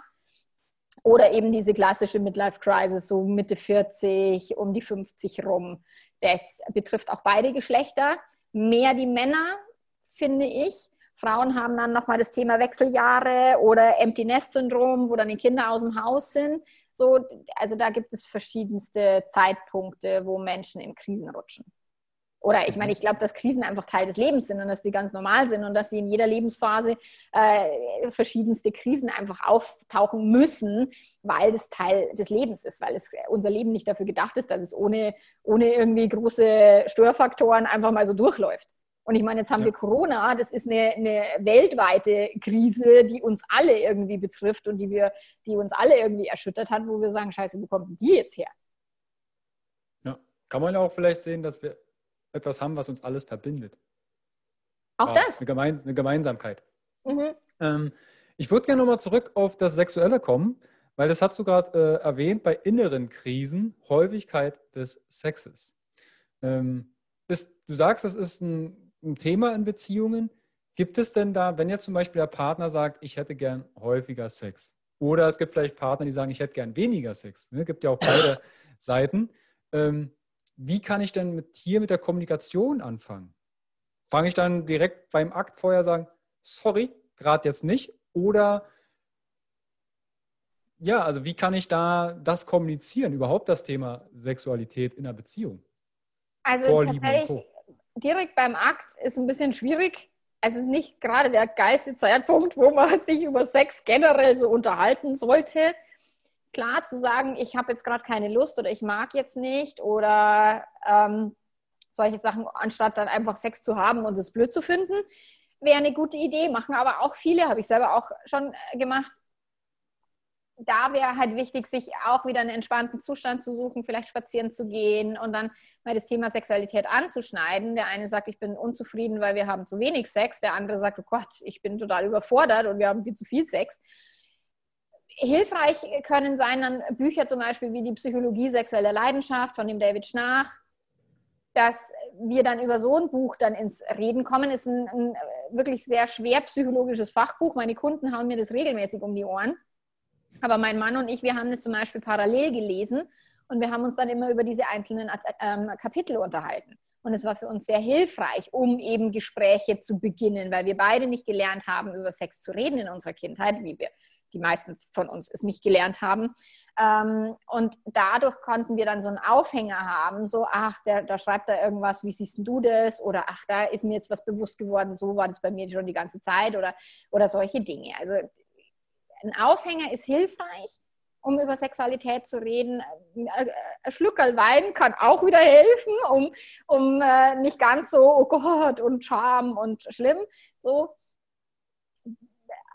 Oder eben diese klassische Midlife-Crisis, so Mitte 40, um die 50 rum. Das betrifft auch beide Geschlechter. Mehr die Männer, finde ich. Frauen haben dann nochmal das Thema Wechseljahre oder Empty Nest Syndrom, wo dann die Kinder aus dem Haus sind. So, also da gibt es verschiedenste Zeitpunkte, wo Menschen in Krisen rutschen. Oder ich meine, ich glaube, dass Krisen einfach Teil des Lebens sind und dass die ganz normal sind und dass sie in jeder Lebensphase äh, verschiedenste Krisen einfach auftauchen müssen, weil das Teil des Lebens ist, weil es, unser Leben nicht dafür gedacht ist, dass es ohne, ohne irgendwie große Störfaktoren einfach mal so durchläuft. Und ich meine, jetzt haben ja. wir Corona, das ist eine, eine, weltweite Krise, die uns alle irgendwie betrifft und die, wir, die uns alle irgendwie erschüttert hat, wo wir sagen, scheiße, wo kommt die jetzt her? Ja, kann man ja auch vielleicht sehen, dass wir etwas haben, was uns alles verbindet. Auch ja, das? Eine, Gemein eine Gemeinsamkeit. Mhm. Ähm, ich würde gerne nochmal zurück auf das Sexuelle kommen, weil das hast du gerade äh, erwähnt, bei inneren Krisen, Häufigkeit des Sexes. Ähm, ist, du sagst, das ist ein, ein Thema in Beziehungen. Gibt es denn da, wenn jetzt zum Beispiel der Partner sagt, ich hätte gern häufiger Sex, oder es gibt vielleicht Partner, die sagen, ich hätte gern weniger Sex. Es ne? gibt ja auch beide Seiten. Ähm, wie kann ich denn mit, hier mit der Kommunikation anfangen? Fange ich dann direkt beim Akt vorher sagen, sorry, gerade jetzt nicht? Oder ja, also wie kann ich da das kommunizieren, überhaupt das Thema Sexualität in einer Beziehung? Also Vorlieben tatsächlich direkt beim Akt ist ein bisschen schwierig. Also es ist nicht gerade der geilste Zeitpunkt, wo man sich über Sex generell so unterhalten sollte klar zu sagen, ich habe jetzt gerade keine Lust oder ich mag jetzt nicht oder ähm, solche Sachen, anstatt dann einfach Sex zu haben und es blöd zu finden, wäre eine gute Idee. Machen aber auch viele, habe ich selber auch schon äh, gemacht. Da wäre halt wichtig, sich auch wieder einen entspannten Zustand zu suchen, vielleicht spazieren zu gehen und dann mal das Thema Sexualität anzuschneiden. Der eine sagt, ich bin unzufrieden, weil wir haben zu wenig Sex. Der andere sagt, oh Gott, ich bin total überfordert und wir haben viel zu viel Sex hilfreich können sein dann Bücher zum Beispiel wie die Psychologie sexueller Leidenschaft von dem David Schnarch, dass wir dann über so ein Buch dann ins Reden kommen, ist ein, ein, wirklich sehr schwer psychologisches Fachbuch. Meine Kunden hauen mir das regelmäßig um die Ohren. Aber mein Mann und ich, wir haben das zum Beispiel parallel gelesen und wir haben uns dann immer über diese einzelnen ähm, Kapitel unterhalten. Und es war für uns sehr hilfreich, um eben Gespräche zu beginnen, weil wir beide nicht gelernt haben, über Sex zu reden in unserer Kindheit, wie wir die meisten von uns es nicht gelernt haben. Ähm, und dadurch konnten wir dann so einen Aufhänger haben, so, ach, der, da schreibt da irgendwas, wie siehst du das? Oder ach, da ist mir jetzt was bewusst geworden, so war das bei mir schon die ganze Zeit oder, oder solche Dinge. Also ein Aufhänger ist hilfreich, um über Sexualität zu reden. Ein Schluckerl Wein kann auch wieder helfen, um, um äh, nicht ganz so, oh Gott, und Scham und schlimm. So,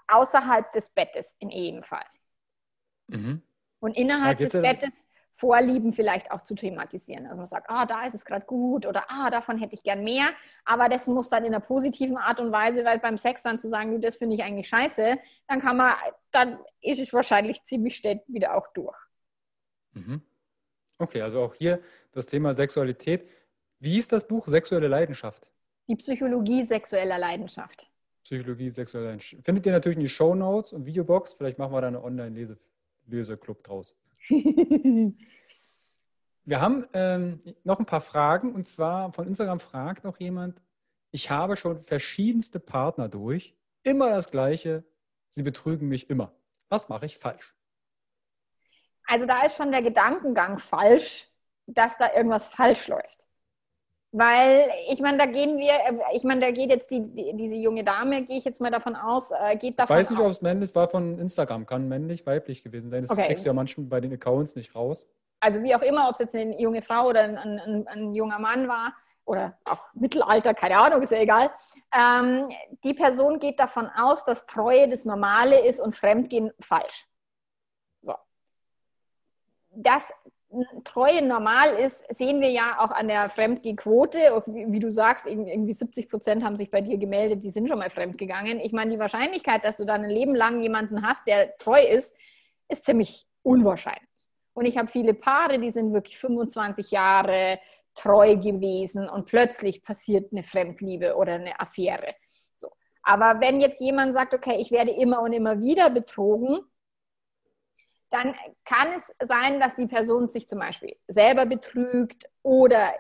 außerhalb des Bettes in jedem Fall. Mhm. Und innerhalb des Bettes Vorlieben vielleicht auch zu thematisieren. Also man sagt, ah, da ist es gerade gut oder ah, davon hätte ich gern mehr. Aber das muss dann in einer positiven Art und Weise, weil beim Sex dann zu sagen, das finde ich eigentlich scheiße, dann kann man, dann ist es wahrscheinlich ziemlich schnell wieder auch durch. Mhm. Okay, also auch hier das Thema Sexualität. Wie ist das Buch Sexuelle Leidenschaft? Die Psychologie sexueller Leidenschaft. Psychologie sexueller Entscheidung. Findet ihr natürlich in die Show Notes und Videobox. Vielleicht machen wir da einen Online-Löseclub draus. wir haben ähm, noch ein paar Fragen und zwar von Instagram fragt noch jemand, ich habe schon verschiedenste Partner durch, immer das Gleiche, sie betrügen mich immer. Was mache ich falsch? Also da ist schon der Gedankengang falsch, dass da irgendwas falsch läuft. Weil ich meine, da gehen wir, ich meine, da geht jetzt die, die, diese junge Dame, gehe ich jetzt mal davon aus, äh, geht davon Ich weiß nicht, ob es männlich war von Instagram, kann männlich, weiblich gewesen sein. Das okay. kriegst du ja manchmal bei den Accounts nicht raus. Also wie auch immer, ob es jetzt eine junge Frau oder ein, ein, ein, junger Mann war oder auch Mittelalter, keine Ahnung, ist ja egal. Ähm, die Person geht davon aus, dass Treue das Normale ist und Fremdgehen falsch. So. Das Treue normal ist, sehen wir ja auch an der Fremdgehquote. Wie du sagst, irgendwie 70 Prozent haben sich bei dir gemeldet, die sind schon mal fremdgegangen. Ich meine, die Wahrscheinlichkeit, dass du dann ein Leben lang jemanden hast, der treu ist, ist ziemlich unwahrscheinlich. Und ich habe viele Paare, die sind wirklich 25 Jahre treu gewesen und plötzlich passiert eine Fremdliebe oder eine Affäre. So. Aber wenn jetzt jemand sagt, okay, ich werde immer und immer wieder betrogen, dann kann es sein, dass die Person sich zum Beispiel selber betrügt oder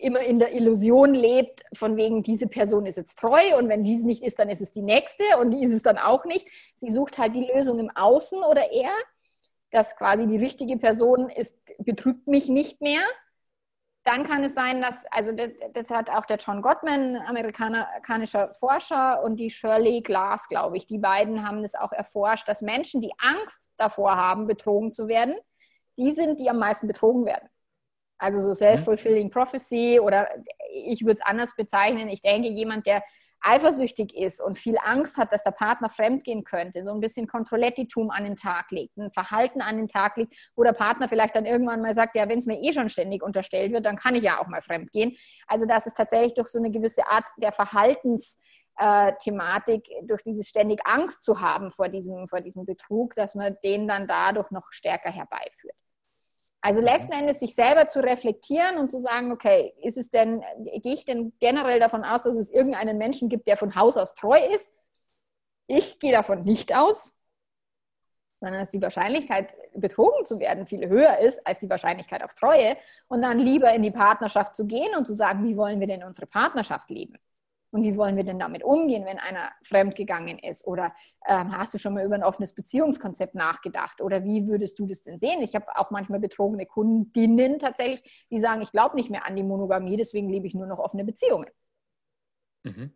immer in der Illusion lebt, von wegen, diese Person ist jetzt treu und wenn dies nicht ist, dann ist es die nächste und die ist es dann auch nicht. Sie sucht halt die Lösung im Außen oder er, dass quasi die richtige Person ist, betrügt mich nicht mehr dann kann es sein, dass, also das, das hat auch der John Gottman, amerikanischer Forscher, und die Shirley Glass, glaube ich, die beiden haben das auch erforscht, dass Menschen, die Angst davor haben, betrogen zu werden, die sind, die am meisten betrogen werden. Also so self-fulfilling prophecy oder ich würde es anders bezeichnen. Ich denke, jemand, der eifersüchtig ist und viel Angst hat, dass der Partner fremdgehen könnte, so ein bisschen Kontrollettitum an den Tag legt, ein Verhalten an den Tag legt, wo der Partner vielleicht dann irgendwann mal sagt, ja, wenn es mir eh schon ständig unterstellt wird, dann kann ich ja auch mal fremdgehen. Also das ist tatsächlich durch so eine gewisse Art der Verhaltensthematik, äh, durch diese ständig Angst zu haben vor diesem, vor diesem Betrug, dass man den dann dadurch noch stärker herbeiführt. Also mhm. letzten Endes sich selber zu reflektieren und zu sagen, okay, ist es denn, gehe ich denn generell davon aus, dass es irgendeinen Menschen gibt, der von Haus aus treu ist? Ich gehe davon nicht aus, sondern dass die Wahrscheinlichkeit, betrogen zu werden, viel höher ist als die Wahrscheinlichkeit auf Treue und dann lieber in die Partnerschaft zu gehen und zu sagen, wie wollen wir denn unsere Partnerschaft leben? Und wie wollen wir denn damit umgehen, wenn einer fremdgegangen ist? Oder ähm, hast du schon mal über ein offenes Beziehungskonzept nachgedacht? Oder wie würdest du das denn sehen? Ich habe auch manchmal betrogene Kundinnen tatsächlich, die sagen, ich glaube nicht mehr an die Monogamie, deswegen lebe ich nur noch offene Beziehungen. Mhm.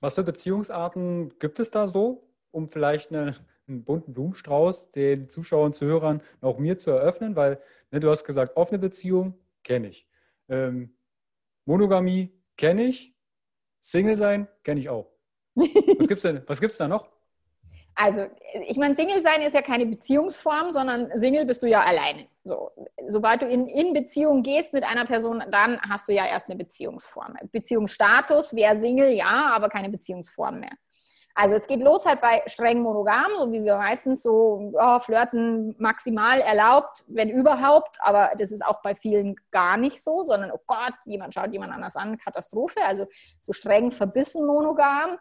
Was für Beziehungsarten gibt es da so, um vielleicht eine, einen bunten Blumenstrauß den Zuschauern, und Zuhörern, auch mir zu eröffnen? Weil ne, du hast gesagt, offene Beziehung kenne ich. Ähm, Monogamie kenne ich. Single sein kenne ich auch. Was gibt es denn? Was gibt's da noch? Also, ich meine, Single sein ist ja keine Beziehungsform, sondern Single bist du ja alleine. So, sobald du in, in Beziehung gehst mit einer Person, dann hast du ja erst eine Beziehungsform. Beziehungsstatus wäre Single, ja, aber keine Beziehungsform mehr. Also es geht los halt bei streng monogam, so wie wir meistens so oh, flirten maximal erlaubt, wenn überhaupt, aber das ist auch bei vielen gar nicht so, sondern oh Gott, jemand schaut jemand anders an, Katastrophe, also so streng verbissen monogam.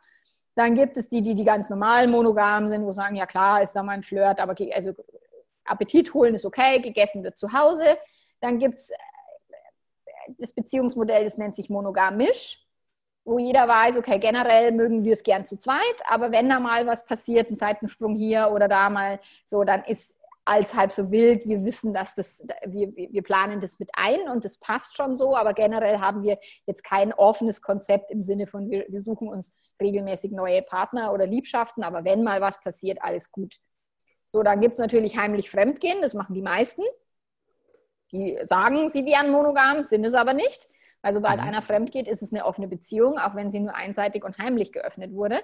Dann gibt es die, die die ganz normal monogam sind, wo sagen, ja klar, ist da mal ein Flirt, aber also Appetit holen ist okay, gegessen wird zu Hause. Dann gibt es das Beziehungsmodell, das nennt sich monogamisch wo jeder weiß, okay, generell mögen wir es gern zu zweit, aber wenn da mal was passiert, ein Seitensprung hier oder da mal so, dann ist als halb so wild. Wir wissen, dass das, wir, wir planen das mit ein und das passt schon so, aber generell haben wir jetzt kein offenes Konzept im Sinne von, wir, wir suchen uns regelmäßig neue Partner oder Liebschaften, aber wenn mal was passiert, alles gut. So, dann gibt es natürlich heimlich Fremdgehen, das machen die meisten. Die sagen, sie wären monogam, sind es aber nicht. Weil sobald mhm. einer fremd geht, ist es eine offene Beziehung, auch wenn sie nur einseitig und heimlich geöffnet wurde.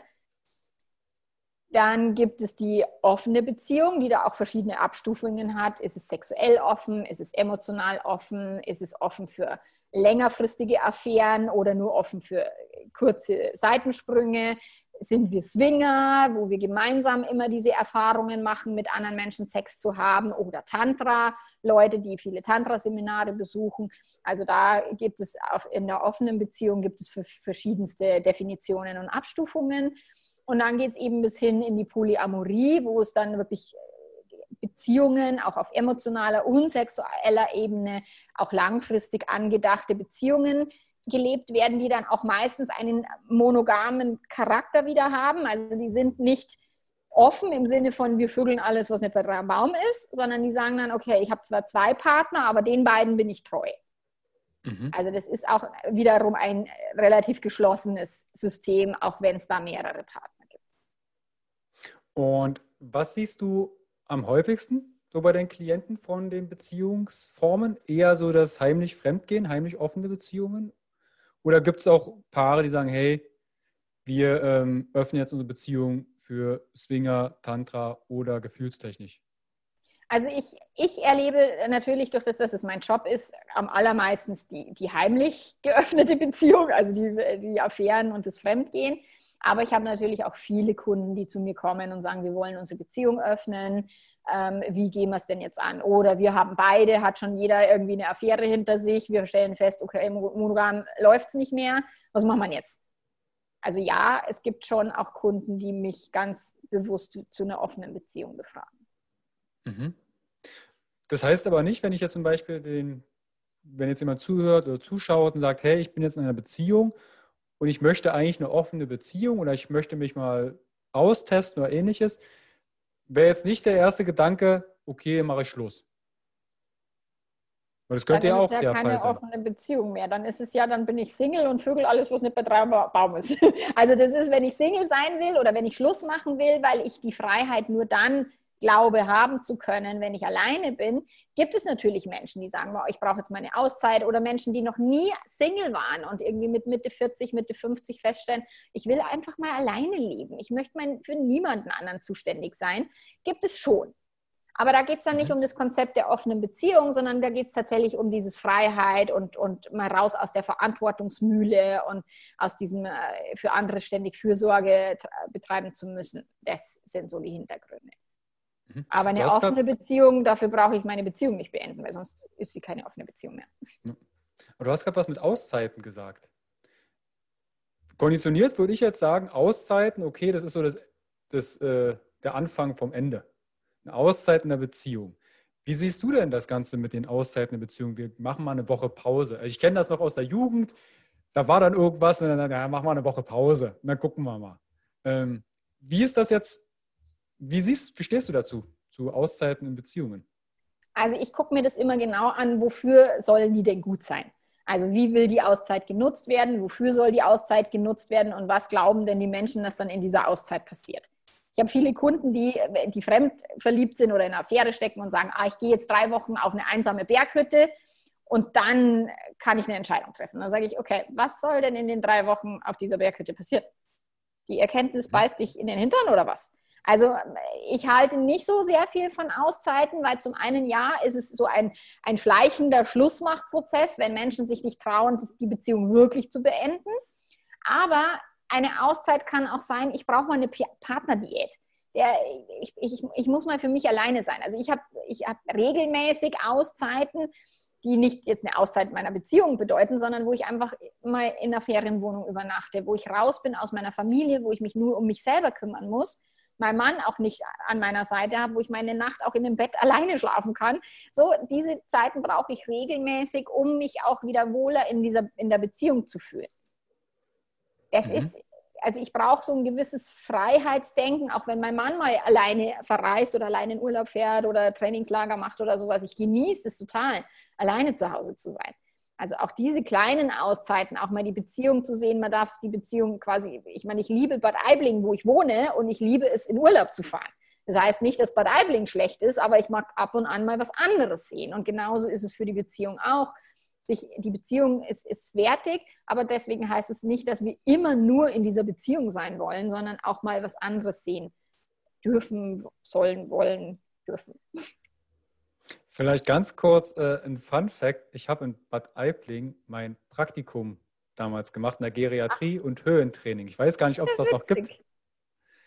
Dann gibt es die offene Beziehung, die da auch verschiedene Abstufungen hat. Ist es sexuell offen? Ist es emotional offen? Ist es offen für längerfristige Affären oder nur offen für kurze Seitensprünge? Sind wir Swinger, wo wir gemeinsam immer diese Erfahrungen machen, mit anderen Menschen Sex zu haben oder Tantra, Leute, die viele Tantra-Seminare besuchen. Also da gibt es in der offenen Beziehung gibt es verschiedenste Definitionen und Abstufungen. Und dann geht es eben bis hin in die Polyamorie, wo es dann wirklich äh, Beziehungen auch auf emotionaler und sexueller Ebene, auch langfristig angedachte Beziehungen gelebt werden, die dann auch meistens einen monogamen Charakter wieder haben. Also die sind nicht offen im Sinne von, wir vögeln alles, was nicht bei drei am Baum ist, sondern die sagen dann, okay, ich habe zwar zwei Partner, aber den beiden bin ich treu. Mhm. Also das ist auch wiederum ein relativ geschlossenes System, auch wenn es da mehrere Partner gibt. Und was siehst du am häufigsten so bei den Klienten von den Beziehungsformen? Eher so das heimlich Fremdgehen, heimlich offene Beziehungen oder gibt es auch Paare, die sagen, hey, wir ähm, öffnen jetzt unsere Beziehung für Swinger, Tantra oder gefühlstechnisch? Also ich, ich erlebe natürlich durch das, dass es mein Job ist, am allermeisten die, die heimlich geöffnete Beziehung, also die, die Affären und das Fremdgehen. Aber ich habe natürlich auch viele Kunden, die zu mir kommen und sagen, wir wollen unsere Beziehung öffnen. Ähm, wie gehen wir es denn jetzt an? Oder wir haben beide, hat schon jeder irgendwie eine Affäre hinter sich. Wir stellen fest, okay, monogam läuft es nicht mehr. Was machen wir jetzt? Also ja, es gibt schon auch Kunden, die mich ganz bewusst zu, zu einer offenen Beziehung befragen. Mhm. das heißt aber nicht, wenn ich jetzt zum Beispiel den, wenn jetzt jemand zuhört oder zuschaut und sagt, hey, ich bin jetzt in einer Beziehung und ich möchte eigentlich eine offene Beziehung oder ich möchte mich mal austesten oder ähnliches, wäre jetzt nicht der erste Gedanke, okay, mache ich Schluss. Weil das könnte ja auch ja der keine Fall offene Beziehung mehr. Dann ist es ja, dann bin ich Single und Vögel alles, was nicht bei drei Baum ist. Also das ist, wenn ich Single sein will oder wenn ich Schluss machen will, weil ich die Freiheit nur dann glaube haben zu können, wenn ich alleine bin, gibt es natürlich Menschen, die sagen, ich brauche jetzt meine Auszeit oder Menschen, die noch nie Single waren und irgendwie mit Mitte 40, Mitte 50 feststellen, ich will einfach mal alleine leben. Ich möchte mein, für niemanden anderen zuständig sein. Gibt es schon. Aber da geht es dann nicht mhm. um das Konzept der offenen Beziehung, sondern da geht es tatsächlich um dieses Freiheit und, und mal raus aus der Verantwortungsmühle und aus diesem äh, für andere ständig Fürsorge betreiben zu müssen. Das sind so die Hintergründe. Mhm. Aber eine offene Beziehung, dafür brauche ich meine Beziehung nicht beenden, weil sonst ist sie keine offene Beziehung mehr. Aber du hast gerade was mit Auszeiten gesagt. Konditioniert würde ich jetzt sagen, Auszeiten, okay, das ist so das, das, äh, der Anfang vom Ende eine Auszeit in der Beziehung. Wie siehst du denn das Ganze mit den Auszeiten in der Beziehung? Wir machen mal eine Woche Pause. Also ich kenne das noch aus der Jugend. Da war dann irgendwas und dann, ja, machen wir eine Woche Pause. Und dann gucken wir mal. Ähm, wie ist das jetzt? Wie siehst, wie stehst du dazu, zu Auszeiten in Beziehungen? Also ich gucke mir das immer genau an, wofür sollen die denn gut sein? Also wie will die Auszeit genutzt werden? Wofür soll die Auszeit genutzt werden? Und was glauben denn die Menschen, dass dann in dieser Auszeit passiert? Ich habe viele Kunden, die, die fremd verliebt sind oder in einer Affäre stecken und sagen, ah, ich gehe jetzt drei Wochen auf eine einsame Berghütte und dann kann ich eine Entscheidung treffen. Dann sage ich, okay, was soll denn in den drei Wochen auf dieser Berghütte passieren? Die Erkenntnis beißt dich in den Hintern oder was? Also ich halte nicht so sehr viel von Auszeiten, weil zum einen ja, ist es so ein, ein schleichender Schlussmachprozess, wenn Menschen sich nicht trauen, die Beziehung wirklich zu beenden. Aber eine Auszeit kann auch sein, ich brauche mal eine Partnerdiät. Der, ich, ich, ich muss mal für mich alleine sein. Also ich habe ich hab regelmäßig Auszeiten, die nicht jetzt eine Auszeit meiner Beziehung bedeuten, sondern wo ich einfach mal in einer Ferienwohnung übernachte, wo ich raus bin aus meiner Familie, wo ich mich nur um mich selber kümmern muss, mein Mann auch nicht an meiner Seite habe, wo ich meine Nacht auch in dem Bett alleine schlafen kann. So, diese Zeiten brauche ich regelmäßig, um mich auch wieder wohler in, dieser, in der Beziehung zu fühlen. Es mhm. ist, also ich brauche so ein gewisses Freiheitsdenken, auch wenn mein Mann mal alleine verreist oder alleine in Urlaub fährt oder Trainingslager macht oder sowas. Ich genieße es total, alleine zu Hause zu sein. Also auch diese kleinen Auszeiten, auch mal die Beziehung zu sehen, man darf die Beziehung quasi, ich meine, ich liebe Bad Aibling, wo ich wohne und ich liebe es, in Urlaub zu fahren. Das heißt nicht, dass Bad Aibling schlecht ist, aber ich mag ab und an mal was anderes sehen. Und genauso ist es für die Beziehung auch sich, die Beziehung ist, ist wertig, aber deswegen heißt es nicht, dass wir immer nur in dieser Beziehung sein wollen, sondern auch mal was anderes sehen dürfen, sollen, wollen, dürfen. Vielleicht ganz kurz äh, ein Fun Fact. Ich habe in Bad Aibling mein Praktikum damals gemacht in der Geriatrie Ach. und Höhentraining. Ich weiß gar nicht, ob es das noch gibt.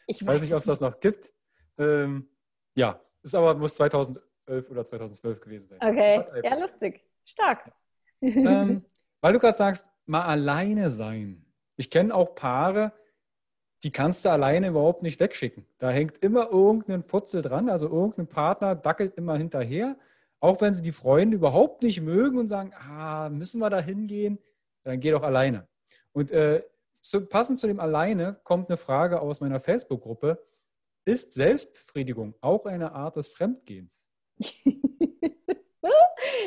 Ich, ich weiß nicht, ob es das noch gibt. Ähm, ja, ist aber muss 2011 oder 2012 gewesen sein. Okay, ja, lustig. Stark ähm, weil du gerade sagst, mal alleine sein. Ich kenne auch Paare, die kannst du alleine überhaupt nicht wegschicken. Da hängt immer irgendein Putzel dran, also irgendein Partner dackelt immer hinterher. Auch wenn sie die Freunde überhaupt nicht mögen und sagen, ah, müssen wir da hingehen, dann geh doch alleine. Und äh, zu, passend zu dem alleine kommt eine Frage aus meiner Facebook-Gruppe. Ist Selbstbefriedigung auch eine Art des Fremdgehens?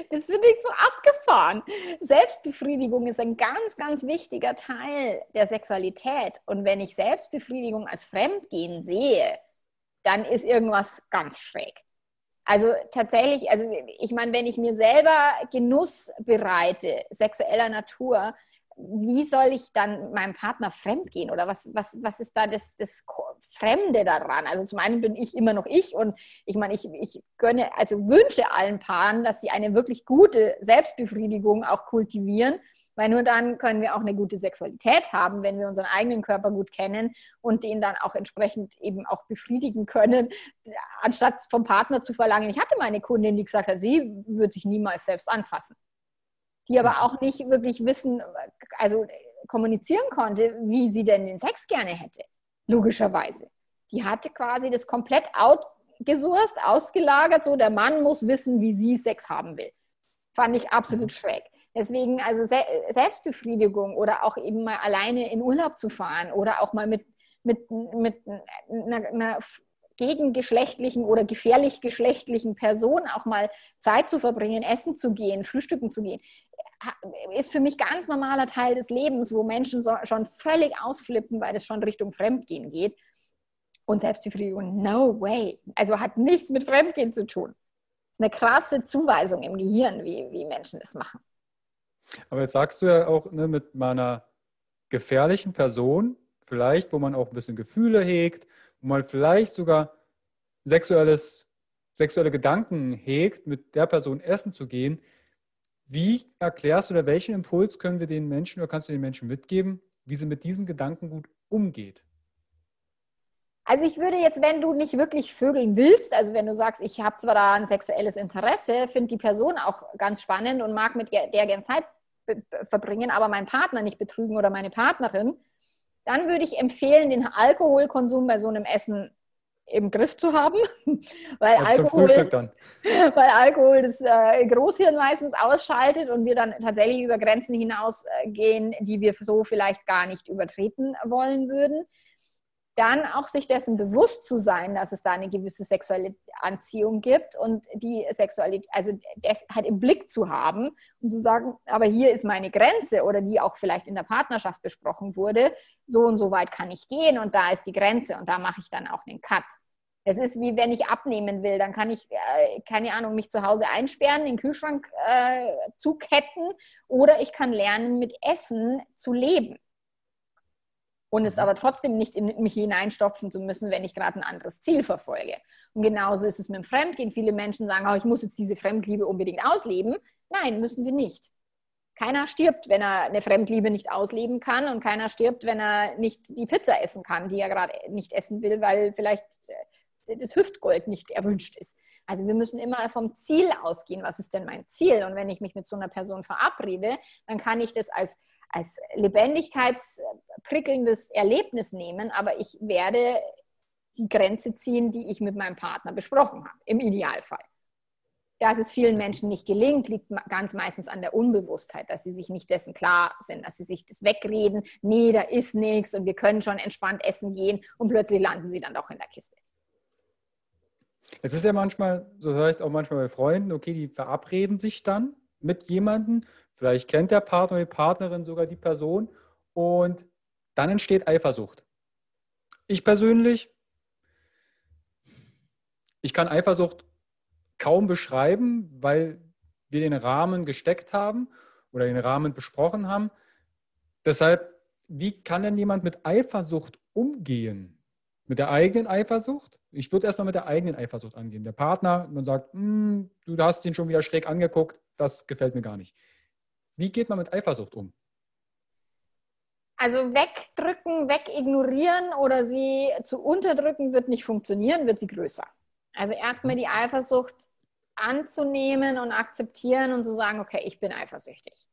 Das finde ich so abgefahren. Selbstbefriedigung ist ein ganz, ganz wichtiger Teil der Sexualität. Und wenn ich Selbstbefriedigung als Fremdgehen sehe, dann ist irgendwas ganz schräg. Also tatsächlich, also ich meine, wenn ich mir selber Genuss bereite, sexueller Natur, wie soll ich dann meinem Partner fremd gehen oder was, was, was ist da das, das Fremde daran? Also zum einen bin ich immer noch ich und ich meine, ich, ich gönne, also wünsche allen Paaren, dass sie eine wirklich gute Selbstbefriedigung auch kultivieren, weil nur dann können wir auch eine gute Sexualität haben, wenn wir unseren eigenen Körper gut kennen und den dann auch entsprechend eben auch befriedigen können, anstatt vom Partner zu verlangen. Ich hatte meine Kundin, die gesagt hat, sie würde sich niemals selbst anfassen die aber auch nicht wirklich wissen, also kommunizieren konnte, wie sie denn den Sex gerne hätte. Logischerweise. Die hatte quasi das komplett out, ausgesurst, ausgelagert, so der Mann muss wissen, wie sie Sex haben will. Fand ich absolut mhm. schräg. Deswegen, also Se Selbstbefriedigung oder auch eben mal alleine in Urlaub zu fahren oder auch mal mit, mit, mit einer, einer gegengeschlechtlichen oder gefährlich geschlechtlichen Person auch mal Zeit zu verbringen, essen zu gehen, frühstücken zu gehen, ist für mich ganz normaler Teil des Lebens, wo Menschen so, schon völlig ausflippen, weil es schon Richtung Fremdgehen geht. Und Selbstbefriedigung, no way. Also hat nichts mit Fremdgehen zu tun. Das ist eine krasse Zuweisung im Gehirn, wie, wie Menschen das machen. Aber jetzt sagst du ja auch ne, mit meiner gefährlichen Person, vielleicht, wo man auch ein bisschen Gefühle hegt, wo man vielleicht sogar sexuelles, sexuelle Gedanken hegt, mit der Person essen zu gehen. Wie erklärst du oder welchen Impuls können wir den Menschen oder kannst du den Menschen mitgeben, wie sie mit diesem Gedankengut umgeht? Also ich würde jetzt, wenn du nicht wirklich vögeln willst, also wenn du sagst, ich habe zwar da ein sexuelles Interesse, finde die Person auch ganz spannend und mag mit der gerne Zeit verbringen, aber meinen Partner nicht betrügen oder meine Partnerin, dann würde ich empfehlen, den Alkoholkonsum bei so einem Essen im Griff zu haben, weil, Alkohol, weil Alkohol das äh, Großhirn meistens ausschaltet und wir dann tatsächlich über Grenzen hinausgehen, die wir so vielleicht gar nicht übertreten wollen würden dann auch sich dessen bewusst zu sein, dass es da eine gewisse sexuelle Anziehung gibt und die Sexualität, also das halt im Blick zu haben und zu sagen, aber hier ist meine Grenze oder die auch vielleicht in der Partnerschaft besprochen wurde, so und so weit kann ich gehen und da ist die Grenze und da mache ich dann auch den Cut. Es ist wie wenn ich abnehmen will, dann kann ich, äh, keine Ahnung, mich zu Hause einsperren, den Kühlschrank äh, zuketten oder ich kann lernen, mit Essen zu leben und es mhm. aber trotzdem nicht in mich hineinstopfen zu müssen, wenn ich gerade ein anderes Ziel verfolge. Und genauso ist es mit dem Fremdgehen. Viele Menschen sagen, oh, ich muss jetzt diese Fremdliebe unbedingt ausleben. Nein, müssen wir nicht. Keiner stirbt, wenn er eine Fremdliebe nicht ausleben kann und keiner stirbt, wenn er nicht die Pizza essen kann, die er gerade nicht essen will, weil vielleicht äh, das Hüftgold nicht erwünscht ist. Also wir müssen immer vom Ziel ausgehen. Was ist denn mein Ziel? Und wenn ich mich mit so einer Person verabrede, dann kann ich das als als lebendigkeitsprickelndes Erlebnis nehmen, aber ich werde die Grenze ziehen, die ich mit meinem Partner besprochen habe, im Idealfall. Dass es vielen Menschen nicht gelingt, liegt ganz meistens an der Unbewusstheit, dass sie sich nicht dessen klar sind, dass sie sich das wegreden, nee, da ist nichts und wir können schon entspannt essen gehen und plötzlich landen sie dann doch in der Kiste. Es ist ja manchmal, so höre ich es auch manchmal bei Freunden, okay, die verabreden sich dann mit jemandem Vielleicht kennt der Partner oder die Partnerin sogar die Person und dann entsteht Eifersucht. Ich persönlich, ich kann Eifersucht kaum beschreiben, weil wir den Rahmen gesteckt haben oder den Rahmen besprochen haben. Deshalb, wie kann denn jemand mit Eifersucht umgehen? Mit der eigenen Eifersucht? Ich würde erstmal mit der eigenen Eifersucht angehen. Der Partner, man sagt, hm, du hast ihn schon wieder schräg angeguckt, das gefällt mir gar nicht. Wie geht man mit Eifersucht um? Also wegdrücken, wegignorieren oder sie zu unterdrücken wird nicht funktionieren, wird sie größer. Also erstmal die Eifersucht anzunehmen und akzeptieren und zu sagen, okay, ich bin eifersüchtig.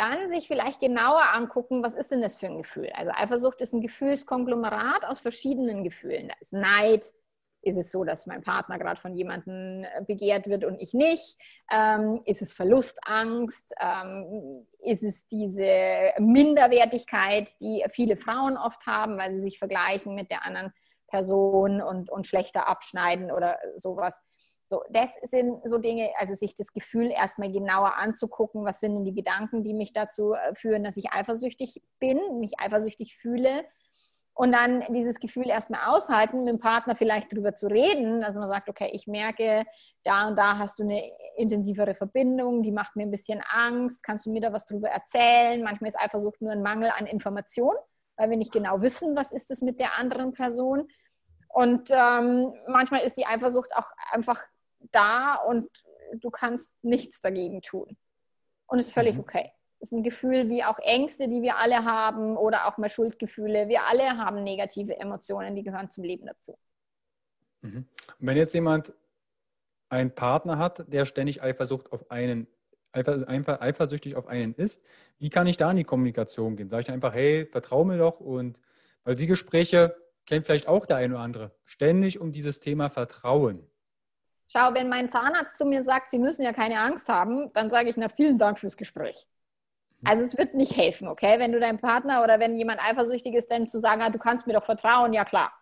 Dann sich vielleicht genauer angucken, was ist denn das für ein Gefühl? Also Eifersucht ist ein Gefühlskonglomerat aus verschiedenen Gefühlen. Da ist Neid, ist es so, dass mein Partner gerade von jemandem äh, begehrt wird und ich nicht? Ähm, ist es Verlustangst? Ähm, ist es diese Minderwertigkeit, die viele Frauen oft haben, weil sie sich vergleichen mit der anderen Person und, und schlechter abschneiden oder sowas? So, das sind so Dinge, also sich das Gefühl erstmal genauer anzugucken, was sind denn die Gedanken, die mich dazu äh, führen, dass ich eifersüchtig bin, mich eifersüchtig fühle und dann dieses Gefühl erstmal aushalten, mit dem Partner vielleicht darüber zu reden. Also man sagt, okay, ich merke, da und da hast du eine intensivere Verbindung, die macht mir ein bisschen Angst. Kannst du mir da was darüber erzählen? Manchmal ist Eifersucht nur ein Mangel an Information, weil wir nicht genau wissen, was ist es mit der anderen Person. Und ähm, manchmal ist die Eifersucht auch einfach da und du kannst nichts dagegen tun. Und ist völlig mhm. okay ist ein Gefühl wie auch Ängste, die wir alle haben oder auch mal Schuldgefühle. Wir alle haben negative Emotionen, die gehören zum Leben dazu. Mhm. Und wenn jetzt jemand einen Partner hat, der ständig Eifersucht auf einen, eifer, eifersüchtig auf einen ist, wie kann ich da in die Kommunikation gehen? Sage ich dann einfach, hey, vertrau mir doch und weil die Gespräche kennt vielleicht auch der eine oder andere, ständig um dieses Thema Vertrauen. Schau, wenn mein Zahnarzt zu mir sagt, Sie müssen ja keine Angst haben, dann sage ich, na, vielen Dank fürs Gespräch. Mhm. Also es wird nicht helfen, okay? Wenn du deinem Partner oder wenn jemand eifersüchtig ist, dann zu sagen, ah, du kannst mir doch vertrauen, ja klar.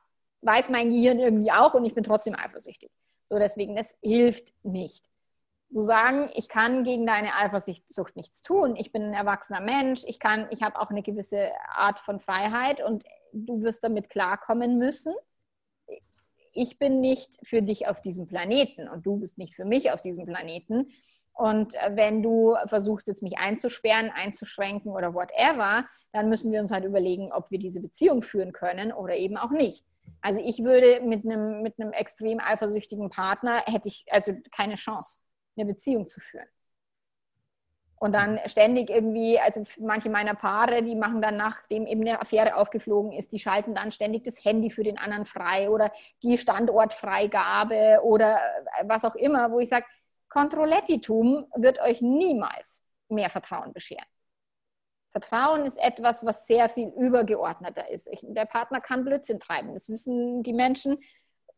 Weiß mein Gehirn irgendwie auch und ich bin trotzdem eifersüchtig. So, deswegen, das hilft nicht. Zu sagen, ich kann gegen deine Eifersucht nichts tun. Ich bin ein erwachsener Mensch. Ich kann, ich habe auch eine gewisse Art von Freiheit und du wirst damit klarkommen müssen. Ich bin nicht für dich auf diesem Planeten und du bist nicht für mich auf diesem Planeten. Und äh, wenn du versuchst, jetzt mich einzusperren, einzuschränken oder whatever, dann müssen wir uns halt überlegen, ob wir diese Beziehung führen können oder eben auch nicht. Also ich würde mit einem, mit einem extrem eifersüchtigen Partner, hätte ich also keine Chance, eine Beziehung zu führen. Und dann ständig irgendwie, also manche meiner Paare, die machen dann, nachdem eben eine Affäre aufgeflogen ist, die schalten dann ständig das Handy für den anderen frei oder die Standortfreigabe oder äh, was auch immer, wo ich sage, Kontrollettitum wird euch niemals mehr Vertrauen bescheren. Vertrauen ist etwas, was sehr viel übergeordneter ist. Ich, der Partner kann Blödsinn treiben. Das wissen die Menschen.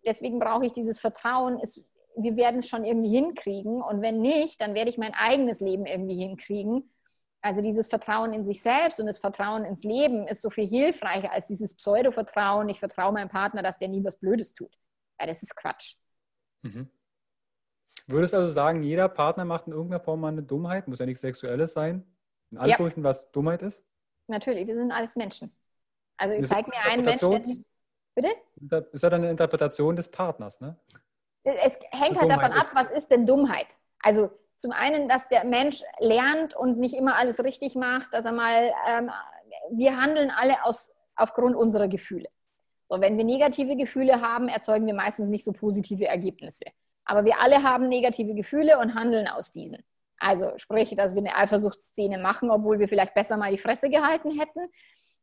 Deswegen brauche ich dieses Vertrauen. Es, wir werden es schon irgendwie hinkriegen. Und wenn nicht, dann werde ich mein eigenes Leben irgendwie hinkriegen. Also dieses Vertrauen in sich selbst und das Vertrauen ins Leben ist so viel hilfreicher als dieses Pseudo-Vertrauen. Ich vertraue meinem Partner, dass der nie was Blödes tut. Ja, das ist Quatsch. Mhm. Würdest also sagen, jeder Partner macht in irgendeiner Form mal eine Dummheit? Muss ja nichts Sexuelles sein? In Anführungsstrichen, ja. was Dummheit ist? Natürlich, wir sind alles Menschen. Also ich zeige mir einen Menschen, der Bitte? Ist ja dann eine Interpretation des Partners, ne? Es hängt halt davon ab, was ist denn Dummheit? Also zum einen, dass der Mensch lernt und nicht immer alles richtig macht, dass er mal, ähm, wir handeln alle aus, aufgrund unserer Gefühle. So, wenn wir negative Gefühle haben, erzeugen wir meistens nicht so positive Ergebnisse. Aber wir alle haben negative Gefühle und handeln aus diesen. Also sprich, dass wir eine Eifersuchtsszene machen, obwohl wir vielleicht besser mal die Fresse gehalten hätten.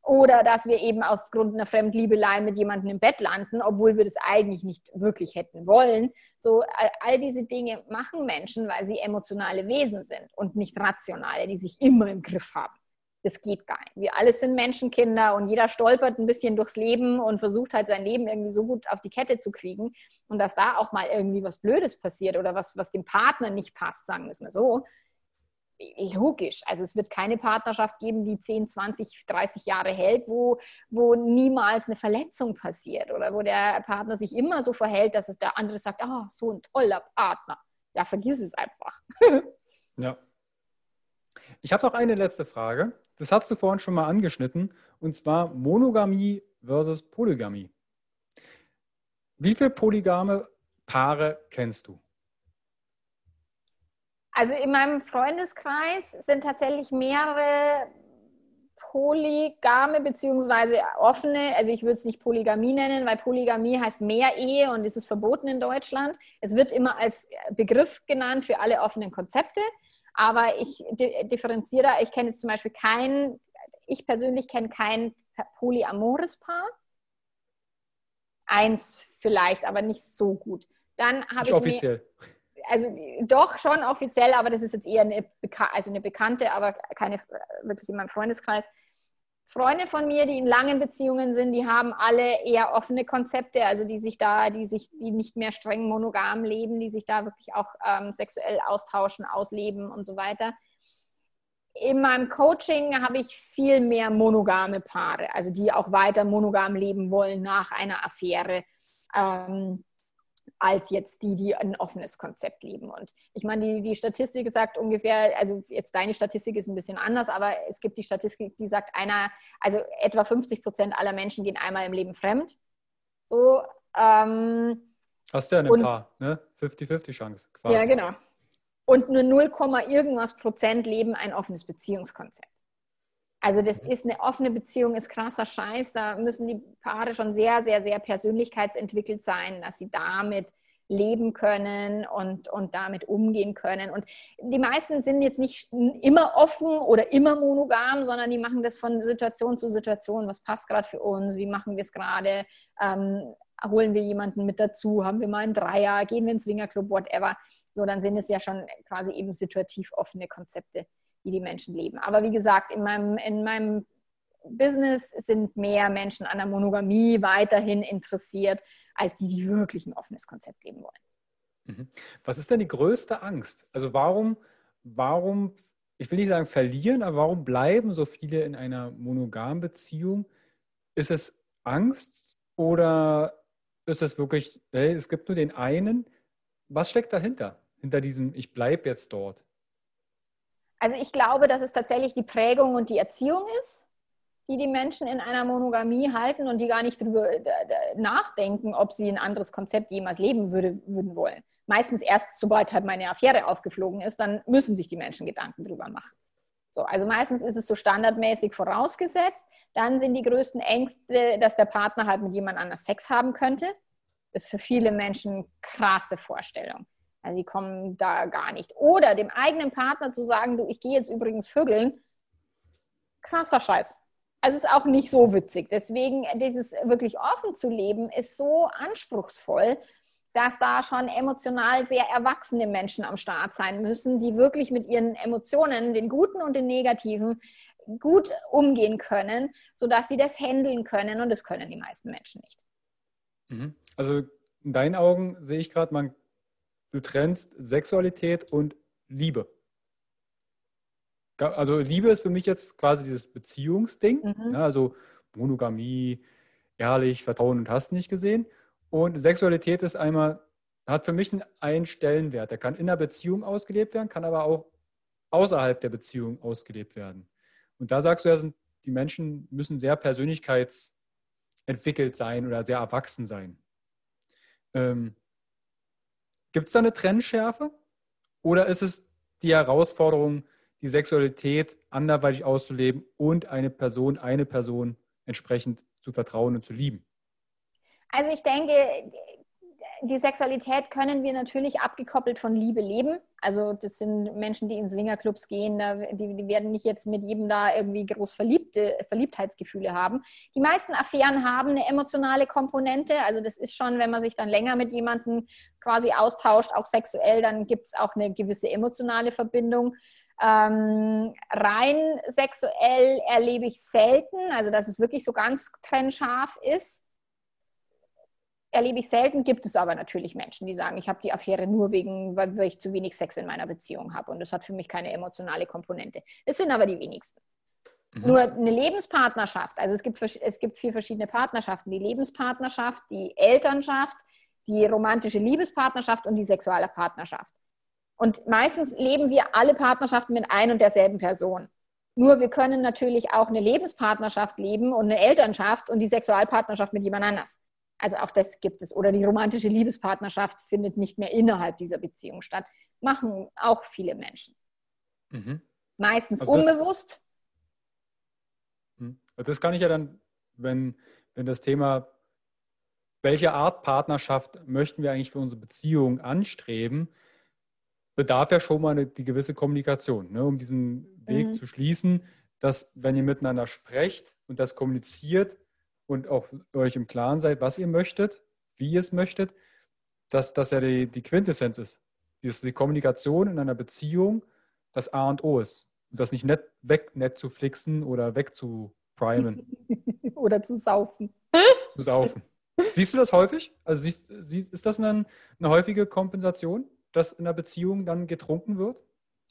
Oder dass wir eben aufgrund einer Fremdliebelei mit jemandem im Bett landen, obwohl wir das eigentlich nicht wirklich hätten wollen. So, all diese Dinge machen Menschen, weil sie emotionale Wesen sind und nicht rationale, die sich immer im Griff haben das geht gar nicht. Wir alle sind Menschenkinder und jeder stolpert ein bisschen durchs Leben und versucht halt sein Leben irgendwie so gut auf die Kette zu kriegen. Und dass da auch mal irgendwie was Blödes passiert oder was, was dem Partner nicht passt, sagen wir es mal so, logisch. Also es wird keine Partnerschaft geben, die 10, 20, 30 Jahre hält, wo, wo niemals eine Verletzung passiert oder wo der Partner sich immer so verhält, dass es der andere sagt, ah, oh, so ein toller Partner. Ja, vergiss es einfach. ja. Ich habe noch eine letzte Frage. Das hast du vorhin schon mal angeschnitten, und zwar Monogamie versus Polygamie. Wie viele polygame Paare kennst du? Also in meinem Freundeskreis sind tatsächlich mehrere polygame bzw. offene, also ich würde es nicht Polygamie nennen, weil Polygamie heißt Mehrehe und es ist verboten in Deutschland. Es wird immer als Begriff genannt für alle offenen Konzepte. Aber ich differenziere da. Ich kenne jetzt zum Beispiel kein, ich persönlich kenne kein polyamores Paar. Eins vielleicht, aber nicht so gut. Dann habe ich. offiziell. Mir, also doch schon offiziell, aber das ist jetzt eher eine, also eine Bekannte, aber keine wirklich in meinem Freundeskreis. Freunde von mir, die in langen Beziehungen sind, die haben alle eher offene Konzepte, also die sich da, die sich, die nicht mehr streng monogam leben, die sich da wirklich auch ähm, sexuell austauschen, ausleben und so weiter. In meinem Coaching habe ich viel mehr monogame Paare, also die auch weiter monogam leben wollen nach einer Affäre. Ähm, als jetzt die, die ein offenes Konzept leben. Und ich meine, die, die Statistik sagt ungefähr, also jetzt deine Statistik ist ein bisschen anders, aber es gibt die Statistik, die sagt, einer, also etwa 50 Prozent aller Menschen gehen einmal im Leben fremd. So, ähm, Hast du ja ein paar, ne? 50-50 Chance quasi. Ja, genau. Und nur 0, irgendwas Prozent leben ein offenes Beziehungskonzept. Also das ist eine offene Beziehung, ist krasser Scheiß. Da müssen die Paare schon sehr, sehr, sehr persönlichkeitsentwickelt sein, dass sie damit leben können und, und damit umgehen können. Und die meisten sind jetzt nicht immer offen oder immer monogam, sondern die machen das von Situation zu Situation. Was passt gerade für uns? Wie machen wir es gerade? Ähm, holen wir jemanden mit dazu? Haben wir mal einen Dreier? Gehen wir ins Swingerclub? Whatever. So, dann sind es ja schon quasi eben situativ offene Konzepte wie die Menschen leben. Aber wie gesagt, in meinem, in meinem Business sind mehr Menschen an der Monogamie weiterhin interessiert, als die, die wirklich ein offenes Konzept leben wollen. Mhm. Was ist denn die größte Angst? Also warum, warum, ich will nicht sagen verlieren, aber warum bleiben so viele in einer monogamen Beziehung? Ist es Angst oder ist es wirklich, hey, es gibt nur den einen? Was steckt dahinter? Hinter diesem, ich bleibe jetzt dort? Also ich glaube, dass es tatsächlich die Prägung und die Erziehung ist, die die Menschen in einer Monogamie halten und die gar nicht darüber äh, nachdenken, ob sie ein anderes Konzept jemals leben würde, würden wollen. Meistens erst, sobald halt meine Affäre aufgeflogen ist, dann müssen sich die Menschen Gedanken drüber machen. So, also meistens ist es so standardmäßig vorausgesetzt. Dann sind die größten Ängste, dass der Partner halt mit jemand anders Sex haben könnte. Das ist für viele Menschen krasse Vorstellung. Also sie kommen da gar nicht. Oder dem eigenen Partner zu sagen, du, ich gehe jetzt übrigens vögeln, krasser Scheiß. Also es ist auch nicht so witzig. Deswegen dieses wirklich offen zu leben ist so anspruchsvoll, dass da schon emotional sehr erwachsene Menschen am Start sein müssen, die wirklich mit ihren Emotionen, den guten und den negativen, gut umgehen können, sodass sie das handeln können. Und das können die meisten Menschen nicht. Mhm. Also in deinen Augen sehe ich gerade, man du trennst Sexualität und Liebe. Also Liebe ist für mich jetzt quasi dieses Beziehungsding, mhm. ja, also Monogamie, ehrlich, Vertrauen und hast nicht gesehen. Und Sexualität ist einmal, hat für mich einen Stellenwert. Der kann in der Beziehung ausgelebt werden, kann aber auch außerhalb der Beziehung ausgelebt werden. Und da sagst du ja, die Menschen müssen sehr persönlichkeitsentwickelt sein oder sehr erwachsen sein. Ähm, Gibt es da eine Trennschärfe? Oder ist es die Herausforderung, die Sexualität anderweitig auszuleben und eine Person, eine Person entsprechend zu vertrauen und zu lieben? Also ich denke, die Sexualität können wir natürlich abgekoppelt von Liebe leben. Also das sind Menschen, die in Swingerclubs gehen, die, die, werden nicht jetzt mit jedem da irgendwie groß Verliebte, Verliebtheitsgefühle haben. Die meisten Affären haben eine emotionale Komponente. Also das ist schon, wenn man sich dann länger mit jemandem quasi austauscht, auch sexuell, dann gibt es auch eine gewisse emotionale Verbindung. Ähm, rein sexuell erlebe ich selten, also dass es wirklich so ganz trennscharf ist erlebe ich selten, gibt es aber natürlich Menschen, die sagen, ich habe die Affäre nur wegen, weil, ich zu wenig Sex in meiner Beziehung habe und das hat für mich keine emotionale Komponente. Es sind aber die wenigsten. Mhm. Nur eine Lebenspartnerschaft, also es gibt, es gibt vier verschiedene Partnerschaften, die Lebenspartnerschaft, die Elternschaft, die romantische Liebespartnerschaft und die sexuelle Partnerschaft. Und meistens leben wir alle Partnerschaften mit ein und derselben Person. Nur wir können natürlich auch eine Lebenspartnerschaft leben und eine Elternschaft und die Sexualpartnerschaft mit jemand anders. Also auch das gibt es. Oder die romantische Liebespartnerschaft findet nicht mehr innerhalb dieser Beziehung statt. Machen auch viele Menschen. Mhm. Meistens also unbewusst. Das, hm. das kann ich ja dann, wenn, wenn das Thema, welche Art Partnerschaft möchten wir eigentlich für unsere Beziehung anstreben, bedarf ja schon mal eine, die gewisse Kommunikation, ne, um diesen Weg mhm. zu schließen, dass wenn ihr miteinander sprecht und das kommuniziert, und auch euch im Klaren seid, was ihr möchtet, wie ihr es möchtet, dass das ja die, die Quintessenz ist. Dass die Kommunikation in einer Beziehung das A und O ist. Und das nicht net, weg net zu flixen oder weg zu primen. oder zu saufen. Zu saufen. Siehst du das häufig? Also siehst, siehst, ist das eine, eine häufige Kompensation, dass in einer Beziehung dann getrunken wird?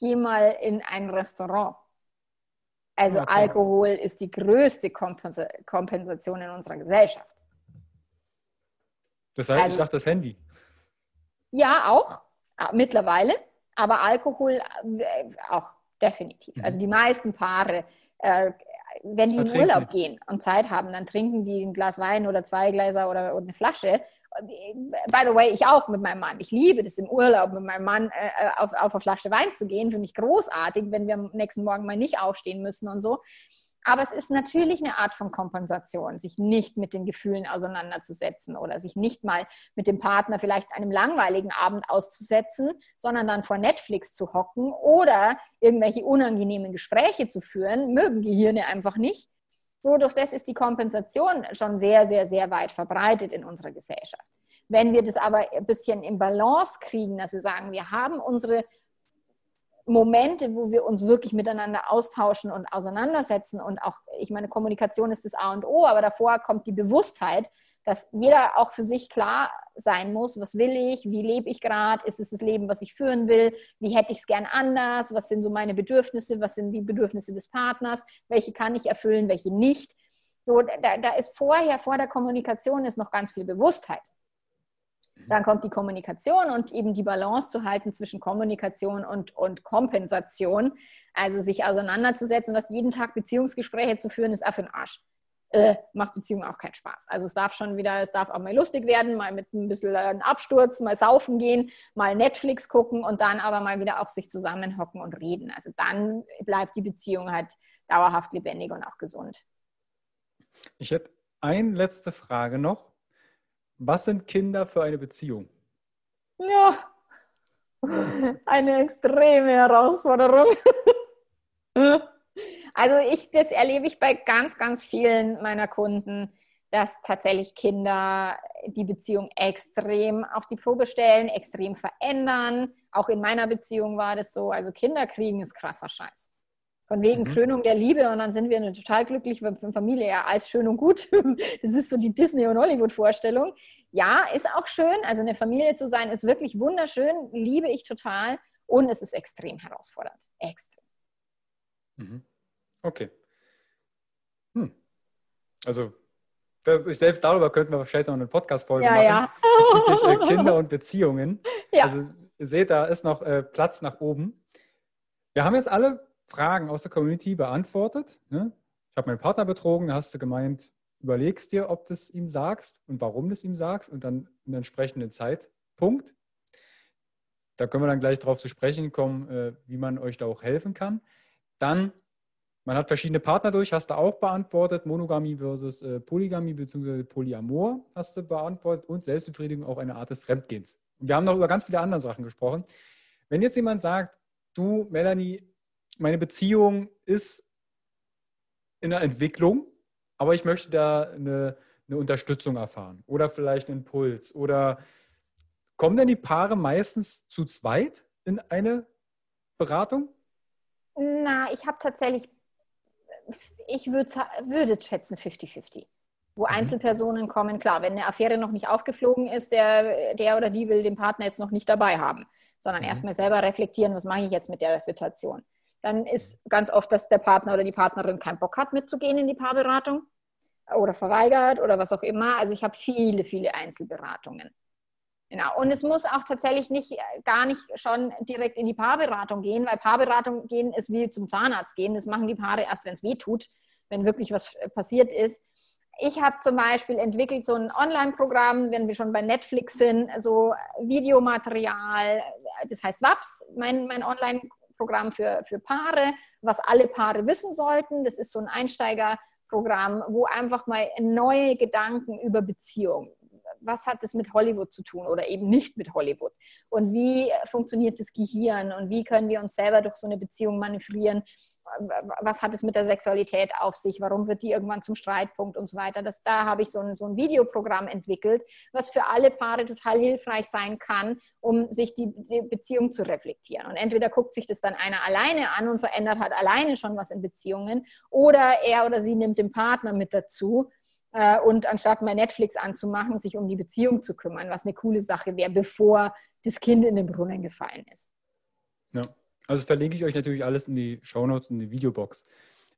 Geh mal in ein Restaurant also okay. Alkohol ist die größte Kompensation in unserer Gesellschaft. Das heißt, also, ich dachte das Handy. Ja, auch, mittlerweile. Aber Alkohol äh, auch definitiv. Mhm. Also die meisten Paare, äh, wenn die in Urlaub gehen und Zeit haben, dann trinken die ein Glas Wein oder zwei Gläser oder, oder eine Flasche by the way, ich auch mit meinem Mann. Ich liebe das im Urlaub mit meinem Mann äh, äh, auf, auf eine Flasche Wein zu gehen. Finde ich großartig, wenn wir am nächsten Morgen mal nicht aufstehen müssen und so. Aber es ist natürlich eine Art von Kompensation, sich nicht mit den Gefühlen auseinanderzusetzen oder sich nicht mal mit dem Partner vielleicht einem langweiligen Abend auszusetzen, sondern dann vor Netflix zu hocken oder irgendwelche unangenehmen Gespräche zu führen, mögen Gehirne einfach nicht so, durch das ist die Kompensation schon sehr, sehr, sehr weit verbreitet in unserer Gesellschaft. Wenn wir das aber ein bisschen im Balance kriegen, dass wir sagen, wir haben unsere Momente, wo wir uns wirklich miteinander austauschen und auseinandersetzen und auch, ich meine, Kommunikation ist das A und O, aber davor kommt die Bewusstheit, dass jeder auch für sich klar sein muss, was will ich, wie lebe ich gerade, ist es das Leben, was ich führen will, wie hätte ich es gern anders, was sind so meine Bedürfnisse, was sind die Bedürfnisse des Partners, welche kann ich erfüllen, welche nicht. So, da, da ist vorher, vor der Kommunikation ist noch ganz viel Bewusstheit. Dann kommt die Kommunikation und eben die Balance zu halten zwischen Kommunikation und, und Kompensation. Also sich auseinanderzusetzen, was jeden Tag Beziehungsgespräche zu führen, ist auch für den Arsch. Äh, macht Beziehung auch keinen Spaß. Also es darf schon wieder, es darf auch mal lustig werden, mal mit ein bisschen einem Absturz, mal saufen gehen, mal Netflix gucken und dann aber mal wieder auch sich zusammenhocken und reden. Also dann bleibt die Beziehung halt dauerhaft lebendig und auch gesund. Ich hätte eine letzte Frage noch. Was sind Kinder für eine Beziehung? Ja, eine extreme Herausforderung. Also ich, das erlebe ich bei ganz, ganz vielen meiner Kunden, dass tatsächlich Kinder die Beziehung extrem auf die Probe stellen, extrem verändern. Auch in meiner Beziehung war das so. Also Kinder kriegen ist krasser Scheiß. Von wegen mhm. Krönung der Liebe und dann sind wir eine total glückliche Familie. Ja, alles schön und gut. Das ist so die Disney- und Hollywood-Vorstellung. Ja, ist auch schön. Also eine Familie zu sein ist wirklich wunderschön. Liebe ich total. Und es ist extrem herausfordernd. Extrem. Mhm. Okay. Hm. Also ich selbst darüber könnten wir wahrscheinlich noch eine Podcast-Folge ja, machen. Ja. Bezüglich äh, Kinder und Beziehungen. Ja. Also ihr seht, da ist noch äh, Platz nach oben. Wir haben jetzt alle Fragen aus der Community beantwortet. Ne? Ich habe meinen Partner betrogen, da hast du gemeint, überlegst dir, ob du es ihm sagst und warum du es ihm sagst und dann einen entsprechenden Zeitpunkt. Da können wir dann gleich darauf zu sprechen kommen, äh, wie man euch da auch helfen kann. Dann, man hat verschiedene Partner durch, hast du auch beantwortet. Monogamie versus äh, Polygamie bzw. Polyamor hast du beantwortet und Selbstbefriedigung auch eine Art des Fremdgehens. Und wir haben noch über ganz viele andere Sachen gesprochen. Wenn jetzt jemand sagt, du, Melanie, meine Beziehung ist in der Entwicklung, aber ich möchte da eine, eine Unterstützung erfahren oder vielleicht einen Impuls oder kommen denn die Paare meistens zu zweit in eine Beratung? Na, ich habe tatsächlich, ich würd, würde schätzen 50-50 wo mhm. Einzelpersonen kommen. Klar, wenn eine Affäre noch nicht aufgeflogen ist, der, der oder die will den Partner jetzt noch nicht dabei haben, sondern mhm. erstmal selber reflektieren, was mache ich jetzt mit der Situation dann ist ganz oft, dass der Partner oder die Partnerin keinen Bock hat, mitzugehen in die Paarberatung oder verweigert oder was auch immer. Also ich habe viele, viele Einzelberatungen. Genau. Und es muss auch tatsächlich nicht, gar nicht schon direkt in die Paarberatung gehen, weil Paarberatung gehen ist wie zum Zahnarzt gehen. Das machen die Paare erst, wenn es weh tut, wenn wirklich was passiert ist. Ich habe zum Beispiel entwickelt so ein Online-Programm, wenn wir schon bei Netflix sind, so Videomaterial, das heißt WAPS, mein, mein Online-Programm Programm für, für Paare, was alle Paare wissen sollten. Das ist so ein Einsteigerprogramm, wo einfach mal neue Gedanken über Beziehungen was hat es mit Hollywood zu tun oder eben nicht mit Hollywood? Und wie funktioniert das Gehirn und wie können wir uns selber durch so eine Beziehung manövrieren? Was hat es mit der Sexualität auf sich? Warum wird die irgendwann zum Streitpunkt und so weiter? Das, da habe ich so ein, so ein Videoprogramm entwickelt, was für alle Paare total hilfreich sein kann, um sich die, die Beziehung zu reflektieren. Und entweder guckt sich das dann einer alleine an und verändert hat alleine schon was in Beziehungen oder er oder sie nimmt den Partner mit dazu äh, und anstatt mal Netflix anzumachen, sich um die Beziehung zu kümmern, was eine coole Sache wäre, bevor das Kind in den Brunnen gefallen ist. Ja, also verlinke ich euch natürlich alles in die Shownotes und die Videobox.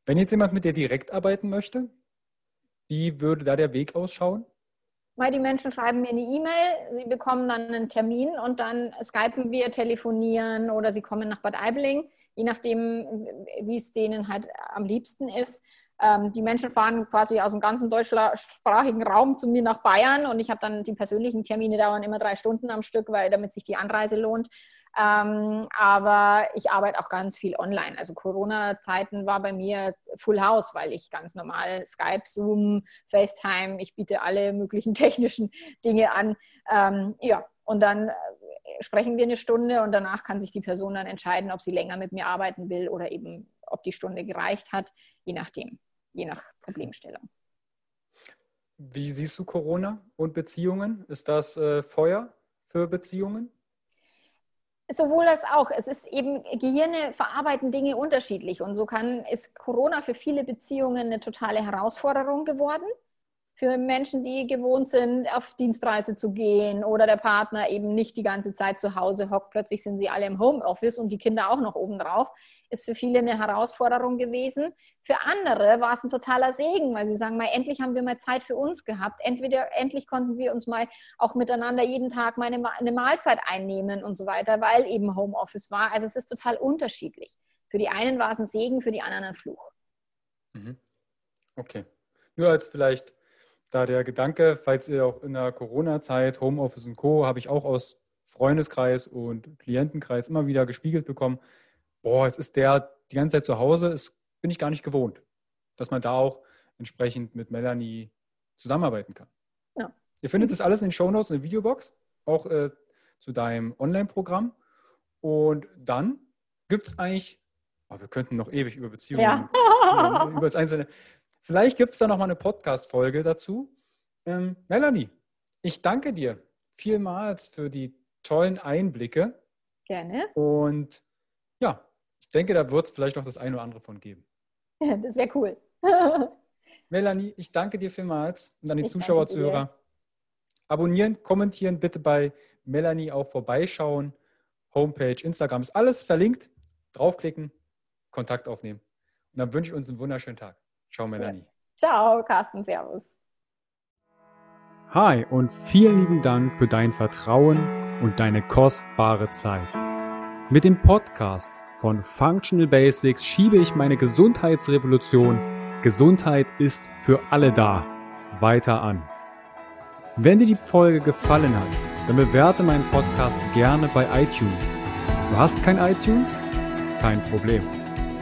Wenn jetzt jemand mit dir direkt arbeiten möchte, wie würde da der Weg ausschauen? Weil die Menschen schreiben mir eine E-Mail, sie bekommen dann einen Termin und dann skypen wir, telefonieren oder sie kommen nach Bad Aibling, je nachdem, wie es denen halt am liebsten ist. Ähm, die Menschen fahren quasi aus dem ganzen deutschsprachigen Raum zu mir nach Bayern und ich habe dann die persönlichen Termine dauern immer drei Stunden am Stück, weil damit sich die Anreise lohnt. Ähm, aber ich arbeite auch ganz viel online. Also Corona-Zeiten war bei mir Full House, weil ich ganz normal Skype, Zoom, FaceTime, ich biete alle möglichen technischen Dinge an. Ähm, ja, und dann äh, sprechen wir eine Stunde und danach kann sich die Person dann entscheiden, ob sie länger mit mir arbeiten will oder eben ob die Stunde gereicht hat, je nachdem je nach Problemstellung. Wie siehst du Corona und Beziehungen? Ist das äh, Feuer für Beziehungen? Sowohl als auch. Es ist eben, Gehirne verarbeiten Dinge unterschiedlich und so kann, ist Corona für viele Beziehungen eine totale Herausforderung geworden für Menschen, die gewohnt sind, auf Dienstreise zu gehen oder der Partner eben nicht die ganze Zeit zu Hause hockt, plötzlich sind sie alle im Homeoffice und die Kinder auch noch obendrauf, ist für viele eine Herausforderung gewesen. Für andere war es ein totaler Segen, weil sie sagen, mal endlich haben wir mal Zeit für uns gehabt. Entweder endlich konnten wir uns mal auch miteinander jeden Tag mal eine, Mahlzeit einnehmen und so weiter, weil eben Homeoffice war. Also es ist total unterschiedlich. Für die einen war es ein Segen, für die anderen ein Fluch. Mhm. Okay. Nur als vielleicht da der Gedanke, falls ihr auch in der Corona-Zeit, Homeoffice und Co., habe ich auch aus Freundeskreis und Klientenkreis immer wieder gespiegelt bekommen, boah, jetzt ist der die ganze Zeit zu Hause, das bin ich gar nicht gewohnt, dass man da auch entsprechend mit Melanie zusammenarbeiten kann. Ja. Ihr findet das alles in den Shownotes, in der Videobox, auch äh, zu deinem Online-Programm. Und dann gibt es eigentlich, oh, wir könnten noch ewig über Beziehungen, ja. über das Einzelne. Vielleicht gibt es da nochmal eine Podcast-Folge dazu. Ähm, Melanie, ich danke dir vielmals für die tollen Einblicke. Gerne. Und ja, ich denke, da wird es vielleicht noch das eine oder andere von geben. Ja, das wäre cool. Melanie, ich danke dir vielmals und an die ich Zuschauer, Zuhörer. Abonnieren, kommentieren, bitte bei Melanie auch vorbeischauen. Homepage, Instagram ist alles verlinkt. Draufklicken, Kontakt aufnehmen. Und dann wünsche ich uns einen wunderschönen Tag. Ciao, Melanie. Ciao, Carsten. Servus. Hi und vielen lieben Dank für dein Vertrauen und deine kostbare Zeit. Mit dem Podcast von Functional Basics schiebe ich meine Gesundheitsrevolution Gesundheit ist für alle da weiter an. Wenn dir die Folge gefallen hat, dann bewerte meinen Podcast gerne bei iTunes. Du hast kein iTunes? Kein Problem.